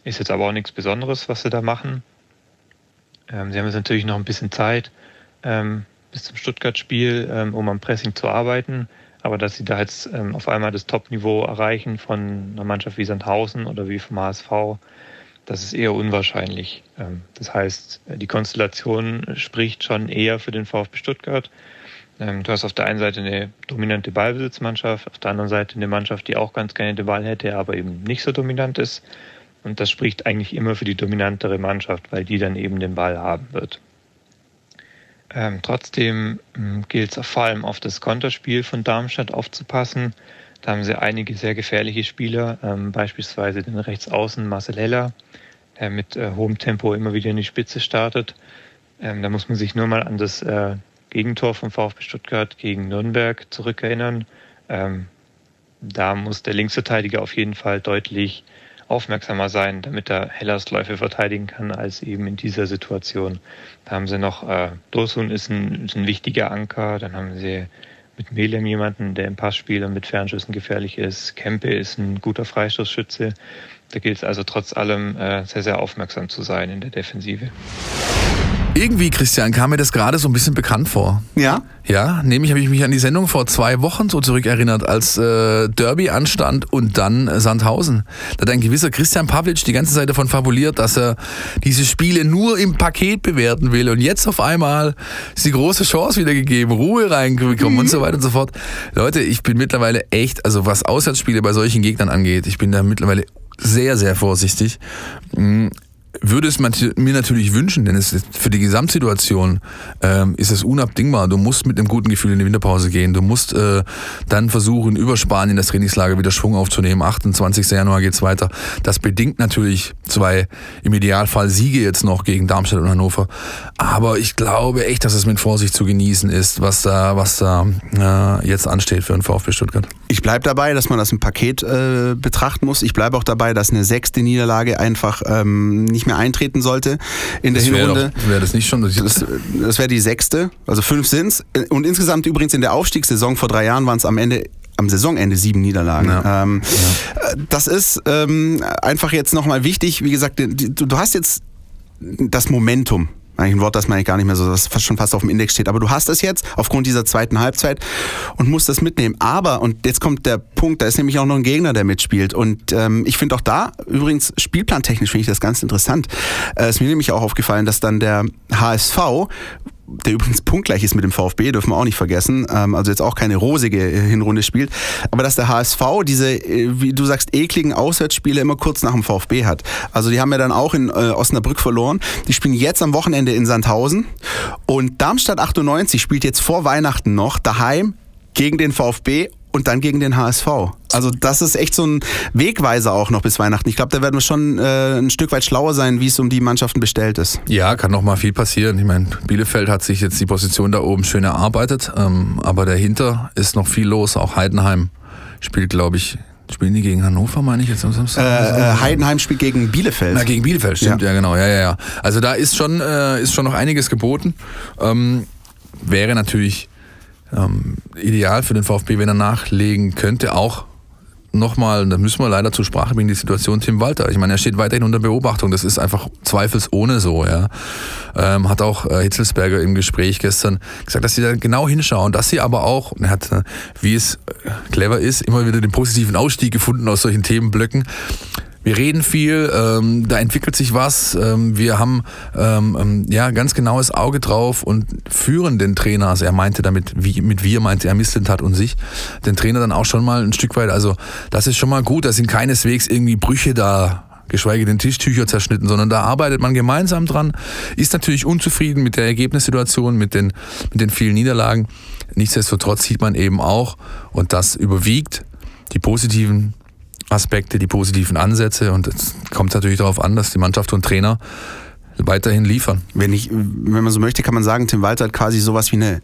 Ist jetzt aber auch nichts Besonderes, was sie da machen. Ähm, sie haben jetzt natürlich noch ein bisschen Zeit ähm, bis zum Stuttgart-Spiel, ähm, um am Pressing zu arbeiten. Aber dass sie da jetzt ähm, auf einmal das Top-Niveau erreichen von einer Mannschaft wie Sandhausen oder wie vom HSV, das ist eher unwahrscheinlich. Ähm, das heißt, die Konstellation spricht schon eher für den VfB Stuttgart. Ähm, du hast auf der einen Seite eine dominante Ballbesitzmannschaft, auf der anderen Seite eine Mannschaft, die auch ganz gerne den Ball hätte, aber eben nicht so dominant ist. Und das spricht eigentlich immer für die dominantere Mannschaft, weil die dann eben den Ball haben wird. Ähm, trotzdem ähm, gilt es vor allem auf das Konterspiel von Darmstadt aufzupassen. Da haben sie einige sehr gefährliche Spieler, ähm, beispielsweise den Rechtsaußen Marcel Heller, der mit äh, hohem Tempo immer wieder in die Spitze startet. Ähm, da muss man sich nur mal an das äh, Gegentor vom VfB Stuttgart gegen Nürnberg zurückerinnern. Ähm, da muss der Linksverteidiger auf jeden Fall deutlich aufmerksamer sein, damit er Hellers Läufe verteidigen kann, als eben in dieser Situation. Da haben sie noch, äh, Dosun ist ein, ist ein wichtiger Anker, dann haben sie mit Melem jemanden, der im Passspiel und mit Fernschüssen gefährlich ist. Kempe ist ein guter Freistoßschütze. Da gilt es also trotz allem äh, sehr, sehr aufmerksam zu sein in der Defensive. Irgendwie, Christian, kam mir das gerade so ein bisschen bekannt vor. Ja? Ja, nämlich habe ich mich an die Sendung vor zwei Wochen so zurückerinnert, als äh, Derby anstand und dann äh, Sandhausen. Da hat ein gewisser Christian Pavlic die ganze Zeit davon fabuliert, dass er diese Spiele nur im Paket bewerten will. Und jetzt auf einmal ist die große Chance wieder gegeben, Ruhe reingekommen mhm. und so weiter und so fort. Leute, ich bin mittlerweile echt, also was Auswärtsspiele bei solchen Gegnern angeht, ich bin da mittlerweile sehr, sehr vorsichtig. Mhm würde es mir natürlich wünschen, denn es für die Gesamtsituation ähm, ist es unabdingbar. Du musst mit einem guten Gefühl in die Winterpause gehen. Du musst äh, dann versuchen, über Spanien das Trainingslager wieder Schwung aufzunehmen. 28. Januar geht's weiter. Das bedingt natürlich zwei im Idealfall Siege jetzt noch gegen Darmstadt und Hannover. Aber ich glaube echt, dass es mit Vorsicht zu genießen ist, was da, was da äh, jetzt ansteht für den VfB Stuttgart. Ich bleibe dabei, dass man das im Paket äh, betrachten muss. Ich bleibe auch dabei, dass eine sechste Niederlage einfach ähm, nicht mehr eintreten sollte in der das Hinrunde. Wäre das nicht schon? Das, das wäre die sechste. Also fünf sind's. Und insgesamt übrigens in der Aufstiegssaison vor drei Jahren waren es am Ende am Saisonende sieben Niederlagen. Ja. Ähm, ja. Das ist ähm, einfach jetzt nochmal wichtig. Wie gesagt, du, du hast jetzt das Momentum eigentlich ein Wort, das man eigentlich gar nicht mehr so, das schon fast auf dem Index steht. Aber du hast es jetzt aufgrund dieser zweiten Halbzeit und musst das mitnehmen. Aber, und jetzt kommt der Punkt, da ist nämlich auch noch ein Gegner, der mitspielt. Und ähm, ich finde auch da, übrigens spielplantechnisch finde ich das ganz interessant. Äh, ist mir nämlich auch aufgefallen, dass dann der HSV der übrigens punktgleich ist mit dem VfB, dürfen wir auch nicht vergessen, ähm, also jetzt auch keine rosige äh, Hinrunde spielt, aber dass der HSV diese, äh, wie du sagst, ekligen Auswärtsspiele immer kurz nach dem VfB hat. Also die haben ja dann auch in äh, Osnabrück verloren. Die spielen jetzt am Wochenende in Sandhausen und Darmstadt 98 spielt jetzt vor Weihnachten noch daheim gegen den VfB und dann gegen den HSV. Also das ist echt so ein Wegweiser auch noch bis Weihnachten. Ich glaube, da werden wir schon äh, ein Stück weit schlauer sein, wie es um die Mannschaften bestellt ist. Ja, kann noch mal viel passieren. Ich meine, Bielefeld hat sich jetzt die Position da oben schön erarbeitet, ähm, aber dahinter ist noch viel los. Auch Heidenheim spielt, glaube ich, Spielen die gegen Hannover, meine ich jetzt am Samstag? Äh, äh, Heidenheim spielt gegen Bielefeld. Na, gegen Bielefeld, stimmt, ja, ja genau. Ja, ja, ja. Also da ist schon, äh, ist schon noch einiges geboten. Ähm, wäre natürlich ähm, ideal für den VfB, wenn er nachlegen könnte, auch nochmal, da müssen wir leider zur Sprache bringen, die Situation Tim Walter. Ich meine, er steht weiterhin unter Beobachtung, das ist einfach zweifelsohne so, ja. Ähm, hat auch äh, Hitzelsberger im Gespräch gestern gesagt, dass sie da genau hinschauen, dass sie aber auch, er hat, äh, wie es äh, clever ist, immer wieder den positiven Ausstieg gefunden aus solchen Themenblöcken wir reden viel, ähm, da entwickelt sich was. Ähm, wir haben ähm, ähm, ja ganz genaues Auge drauf und führen den Trainer, also er meinte damit, wie, mit wir meinte er Mislintat und sich, den Trainer dann auch schon mal ein Stück weit. Also das ist schon mal gut, da sind keineswegs irgendwie Brüche da geschweige denn Tischtücher zerschnitten, sondern da arbeitet man gemeinsam dran, ist natürlich unzufrieden mit der Ergebnissituation, mit den, mit den vielen Niederlagen. Nichtsdestotrotz sieht man eben auch, und das überwiegt, die positiven Aspekte, die positiven Ansätze und es kommt natürlich darauf an, dass die Mannschaft und Trainer weiterhin liefern. Wenn ich, wenn man so möchte, kann man sagen, Tim Walter hat quasi sowas wie eine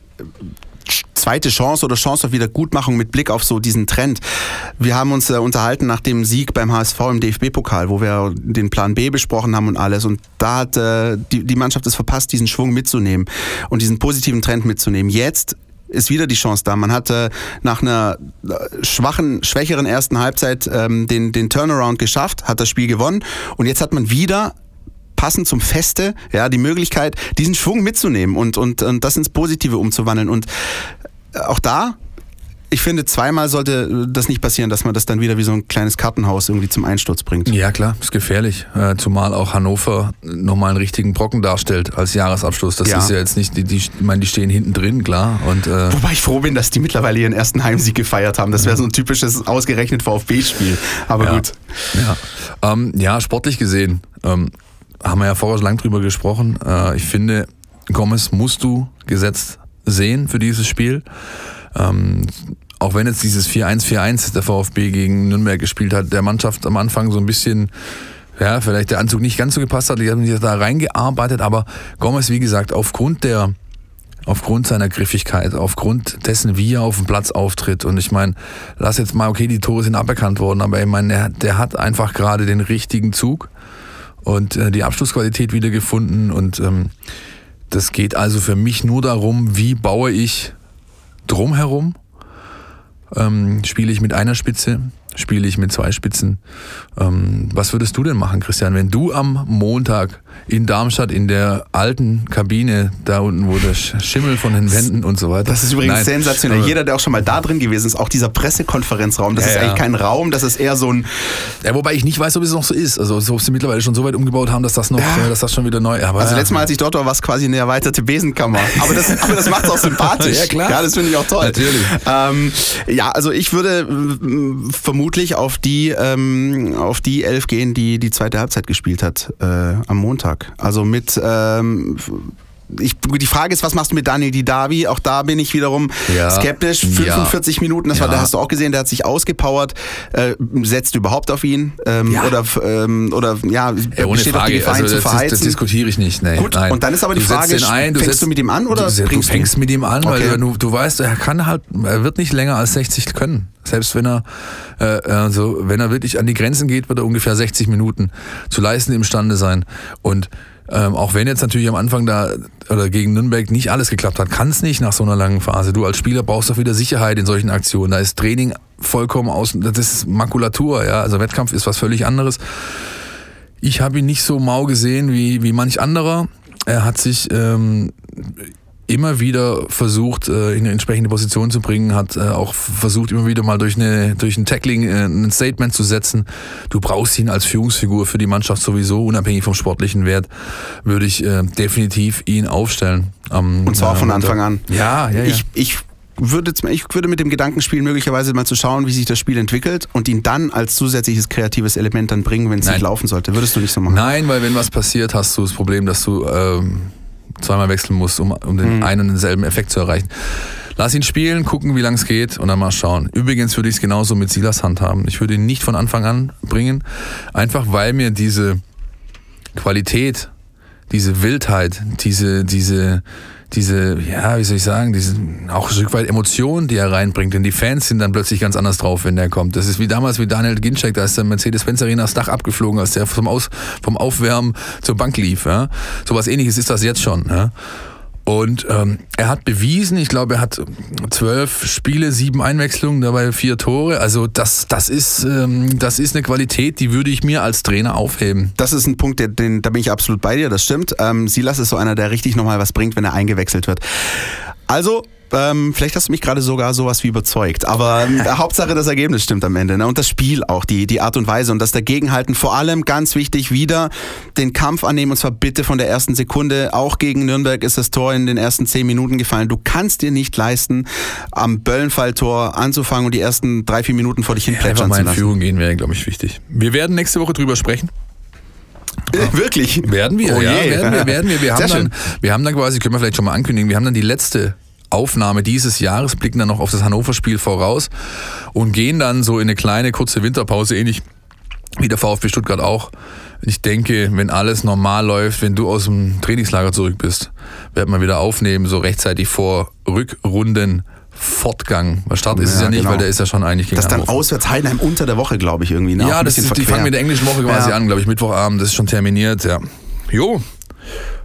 zweite Chance oder Chance auf Wiedergutmachung mit Blick auf so diesen Trend. Wir haben uns äh, unterhalten nach dem Sieg beim HSV im DFB-Pokal, wo wir den Plan B besprochen haben und alles. Und da hat äh, die Mannschaft es verpasst, diesen Schwung mitzunehmen und diesen positiven Trend mitzunehmen. Jetzt ist wieder die Chance da. Man hatte nach einer äh, schwachen, schwächeren ersten Halbzeit ähm, den, den Turnaround geschafft, hat das Spiel gewonnen und jetzt hat man wieder passend zum Feste, ja, die Möglichkeit, diesen Schwung mitzunehmen und, und, und das ins Positive umzuwandeln. Und äh, auch da ich finde, zweimal sollte das nicht passieren, dass man das dann wieder wie so ein kleines Kartenhaus irgendwie zum Einsturz bringt. Ja, klar, ist gefährlich. Äh, zumal auch Hannover nochmal einen richtigen Brocken darstellt als Jahresabschluss. Das ja. ist ja jetzt nicht, die, die, ich meine, die stehen hinten drin, klar. Und, äh Wobei ich froh bin, dass die mittlerweile ihren ersten Heimsieg gefeiert haben. Das wäre so ein typisches ausgerechnet VfB-Spiel. Aber ja. gut. Ja. Ähm, ja, sportlich gesehen ähm, haben wir ja vorher lang drüber gesprochen. Äh, ich finde, Gomez musst du gesetzt sehen für dieses Spiel. Ähm, auch wenn jetzt dieses 4-1-4-1 der VfB gegen Nürnberg gespielt hat, der Mannschaft am Anfang so ein bisschen, ja, vielleicht der Anzug nicht ganz so gepasst hat, die haben sich da reingearbeitet, aber Gomez, wie gesagt, aufgrund der, aufgrund seiner Griffigkeit, aufgrund dessen, wie er auf dem Platz auftritt. Und ich meine, lass jetzt mal, okay, die Tore sind aberkannt worden, aber ich meine, der, der hat einfach gerade den richtigen Zug und äh, die Abschlussqualität wiedergefunden. Und ähm, das geht also für mich nur darum, wie baue ich drumherum ähm, spiele ich mit einer Spitze, spiele ich mit zwei Spitzen. Ähm, was würdest du denn machen, Christian, wenn du am Montag in Darmstadt in der alten Kabine, da unten, wo der Schimmel von den Wänden und so weiter. Das ist übrigens Nein. sensationell. Jeder, der auch schon mal da drin gewesen ist, auch dieser Pressekonferenzraum, das ja, ist eigentlich kein Raum, das ist eher so ein. Ja, wobei ich nicht weiß, ob es noch so ist. Also, ob sie mittlerweile schon so weit umgebaut haben, dass das noch, ja. dass das schon wieder neu. Aber, also, letztes Mal, als ich dort war, war es quasi eine erweiterte Besenkammer. Aber das, aber das macht es auch sympathisch. ja, klar. Ja, das finde ich auch toll. Natürlich. Ähm, ja, also ich würde äh, vermutlich auf die, ähm, auf die Elf gehen, die die zweite Halbzeit gespielt hat äh, am Montag. Also mit ähm, ich, die Frage ist, was machst du mit Daniel Didavi? Auch da bin ich wiederum ja. skeptisch. 45 ja. Minuten, das war, da hast du auch gesehen, der hat sich ausgepowert. Äh, setzt überhaupt auf ihn? Ähm, ja. Oder, ähm, oder ja, ja ohne besteht Frage. die Gefahr, also, zu verheizen? Das, das diskutiere ich nicht. Nee, Gut, nein. und dann ist aber die du Frage, ein, du fängst setzt, du mit ihm an oder du, du fängst ihn? mit ihm an, okay. weil du, du weißt, er kann halt, er wird nicht länger als 60 können. Selbst wenn er, äh, also, wenn er wirklich an die Grenzen geht, wird er ungefähr 60 Minuten zu leisten imstande sein. Und ähm, auch wenn jetzt natürlich am Anfang da oder gegen Nürnberg nicht alles geklappt hat, kann es nicht nach so einer langen Phase. Du als Spieler brauchst doch wieder Sicherheit in solchen Aktionen. Da ist Training vollkommen außen, das ist Makulatur, ja. Also Wettkampf ist was völlig anderes. Ich habe ihn nicht so mau gesehen wie, wie manch anderer. Er hat sich ähm, immer wieder versucht, äh, in eine entsprechende Position zu bringen, hat äh, auch versucht, immer wieder mal durch, eine, durch ein Tackling äh, ein Statement zu setzen. Du brauchst ihn als Führungsfigur für die Mannschaft sowieso, unabhängig vom sportlichen Wert, würde ich definitiv ihn aufstellen. Und zwar von Anfang an. Ja, ja, ja. Ich, ich würde, ich würde mit dem Gedanken spielen, möglicherweise mal zu schauen, wie sich das Spiel entwickelt und ihn dann als zusätzliches kreatives Element dann bringen, wenn es nicht laufen sollte. Würdest du nicht so machen? Nein, weil wenn was passiert, hast du das Problem, dass du ähm, zweimal wechseln musst, um, um den mhm. einen und denselben Effekt zu erreichen. Lass ihn spielen, gucken, wie lang es geht und dann mal schauen. Übrigens würde ich es genauso mit Silas handhaben. Ich würde ihn nicht von Anfang an bringen, einfach weil mir diese Qualität, diese Wildheit, diese, diese, diese, ja, wie soll ich sagen, diese auch ein Stück weit Emotionen, die er reinbringt. Denn die Fans sind dann plötzlich ganz anders drauf, wenn der kommt. Das ist wie damals mit Daniel Ginczek, da ist der Mercedes-Benz Arena das Dach abgeflogen, als der vom, Aus, vom Aufwärmen zur Bank lief. Ja. So was ähnliches ist das jetzt schon. Ja. Und ähm, er hat bewiesen, ich glaube, er hat zwölf Spiele, sieben Einwechslungen, dabei vier Tore. Also das, das, ist, ähm, das ist eine Qualität, die würde ich mir als Trainer aufheben. Das ist ein Punkt, den, den da bin ich absolut bei dir, das stimmt. Ähm, Silas ist so einer, der richtig nochmal was bringt, wenn er eingewechselt wird. Also ähm, vielleicht hast du mich gerade sogar sowas wie überzeugt. Aber ähm, Hauptsache das Ergebnis stimmt am Ende. Ne? Und das Spiel auch, die, die Art und Weise und das Dagegenhalten. Vor allem ganz wichtig, wieder den Kampf annehmen und zwar bitte von der ersten Sekunde. Auch gegen Nürnberg ist das Tor in den ersten zehn Minuten gefallen. Du kannst dir nicht leisten, am Böllenfalltor anzufangen und die ersten drei, vier Minuten vor dich hin plätschern zu lassen. in Führung gehen wäre, glaube ich, wichtig. Wir werden nächste Woche drüber sprechen. Äh, wirklich? Werden wir, oh ja, werden wir, werden wir. Wir haben, dann, wir haben dann quasi, können wir vielleicht schon mal ankündigen, wir haben dann die letzte Aufnahme dieses Jahres, blicken dann noch auf das Hannover-Spiel voraus und gehen dann so in eine kleine, kurze Winterpause, ähnlich wie der VfB Stuttgart auch. Ich denke, wenn alles normal läuft, wenn du aus dem Trainingslager zurück bist, werden wir wieder aufnehmen, so rechtzeitig vor Rückrunden Fortgang. Weil Start ist es ja nicht, genau. weil der ist ja schon eigentlich gegen Das ist dann Hannover. auswärts Heidenheim unter der Woche, glaube ich, irgendwie. Ne? Ja, das ist, die fangen mit der englischen Woche quasi Ja. an, glaube ich, Mittwochabend, das ist schon terminiert, ja. Jo.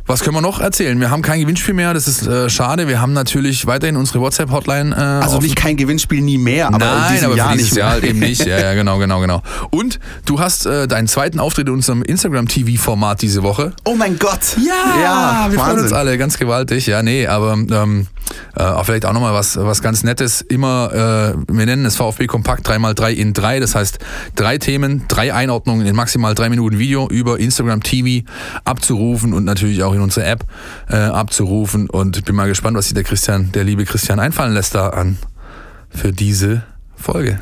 Was können wir noch erzählen? Wir haben kein Gewinnspiel mehr, das ist äh, schade. Wir haben natürlich weiterhin unsere WhatsApp-Hotline. Äh, Also offen. nicht kein Gewinnspiel nie mehr, aber in Nein, diesem aber Jahr nicht Jahr mehr. halt eben nicht. Ja, ja, genau, genau, genau. Und du hast äh, deinen zweiten Auftritt in unserem Instagram-TV-Format diese Woche. Oh mein Gott. Ja, wir freuen Wahnsinn. uns alle ganz gewaltig. Ja, nee, aber ähm, äh, auch vielleicht auch nochmal was, was ganz Nettes. Immer, äh, wir nennen es VfB Kompakt 3x3 in 3. Das heißt, drei Themen, drei Einordnungen in maximal drei Minuten Video über Instagram TV abzurufen und natürlich auch in unsere App äh, abzurufen. Und bin mal gespannt, was sich der Christian, der liebe Christian einfallen lässt da an für diese Folge.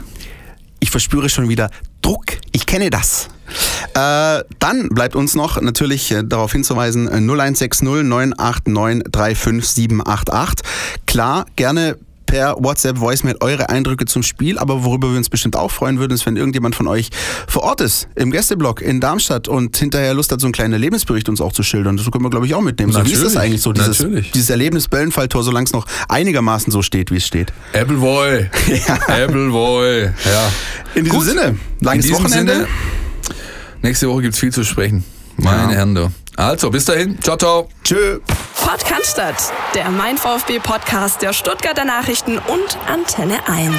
Ich verspüre schon wieder Druck. Ich kenne das. Äh, dann bleibt uns noch natürlich äh, darauf hinzuweisen, äh, 0160 989 35788. Klar, gerne per WhatsApp Voicemail eure Eindrücke zum Spiel, aber worüber wir uns bestimmt auch freuen würden, ist, wenn irgendjemand von euch vor Ort ist, im Gästeblock in Darmstadt und hinterher Lust hat, so einen kleinen Lebensbericht uns auch zu schildern. Das können wir, glaube ich, auch mitnehmen. So, wie ist das Natürlich, eigentlich so, dieses, natürlich. dieses Erlebnis Böllenfalltor, solange es noch einigermaßen so steht, wie es steht? Appleboy. Appleboy. Ja. In diesem Gut. Sinne, langes Wochenende. Sinne, nächste Woche gibt's viel zu sprechen. Meine Ja. Herren, du. Also, bis dahin. Ciao, ciao. Tschö. Cannstatt, der Mein VfB Podcast der Stuttgarter Nachrichten und Antenne 1.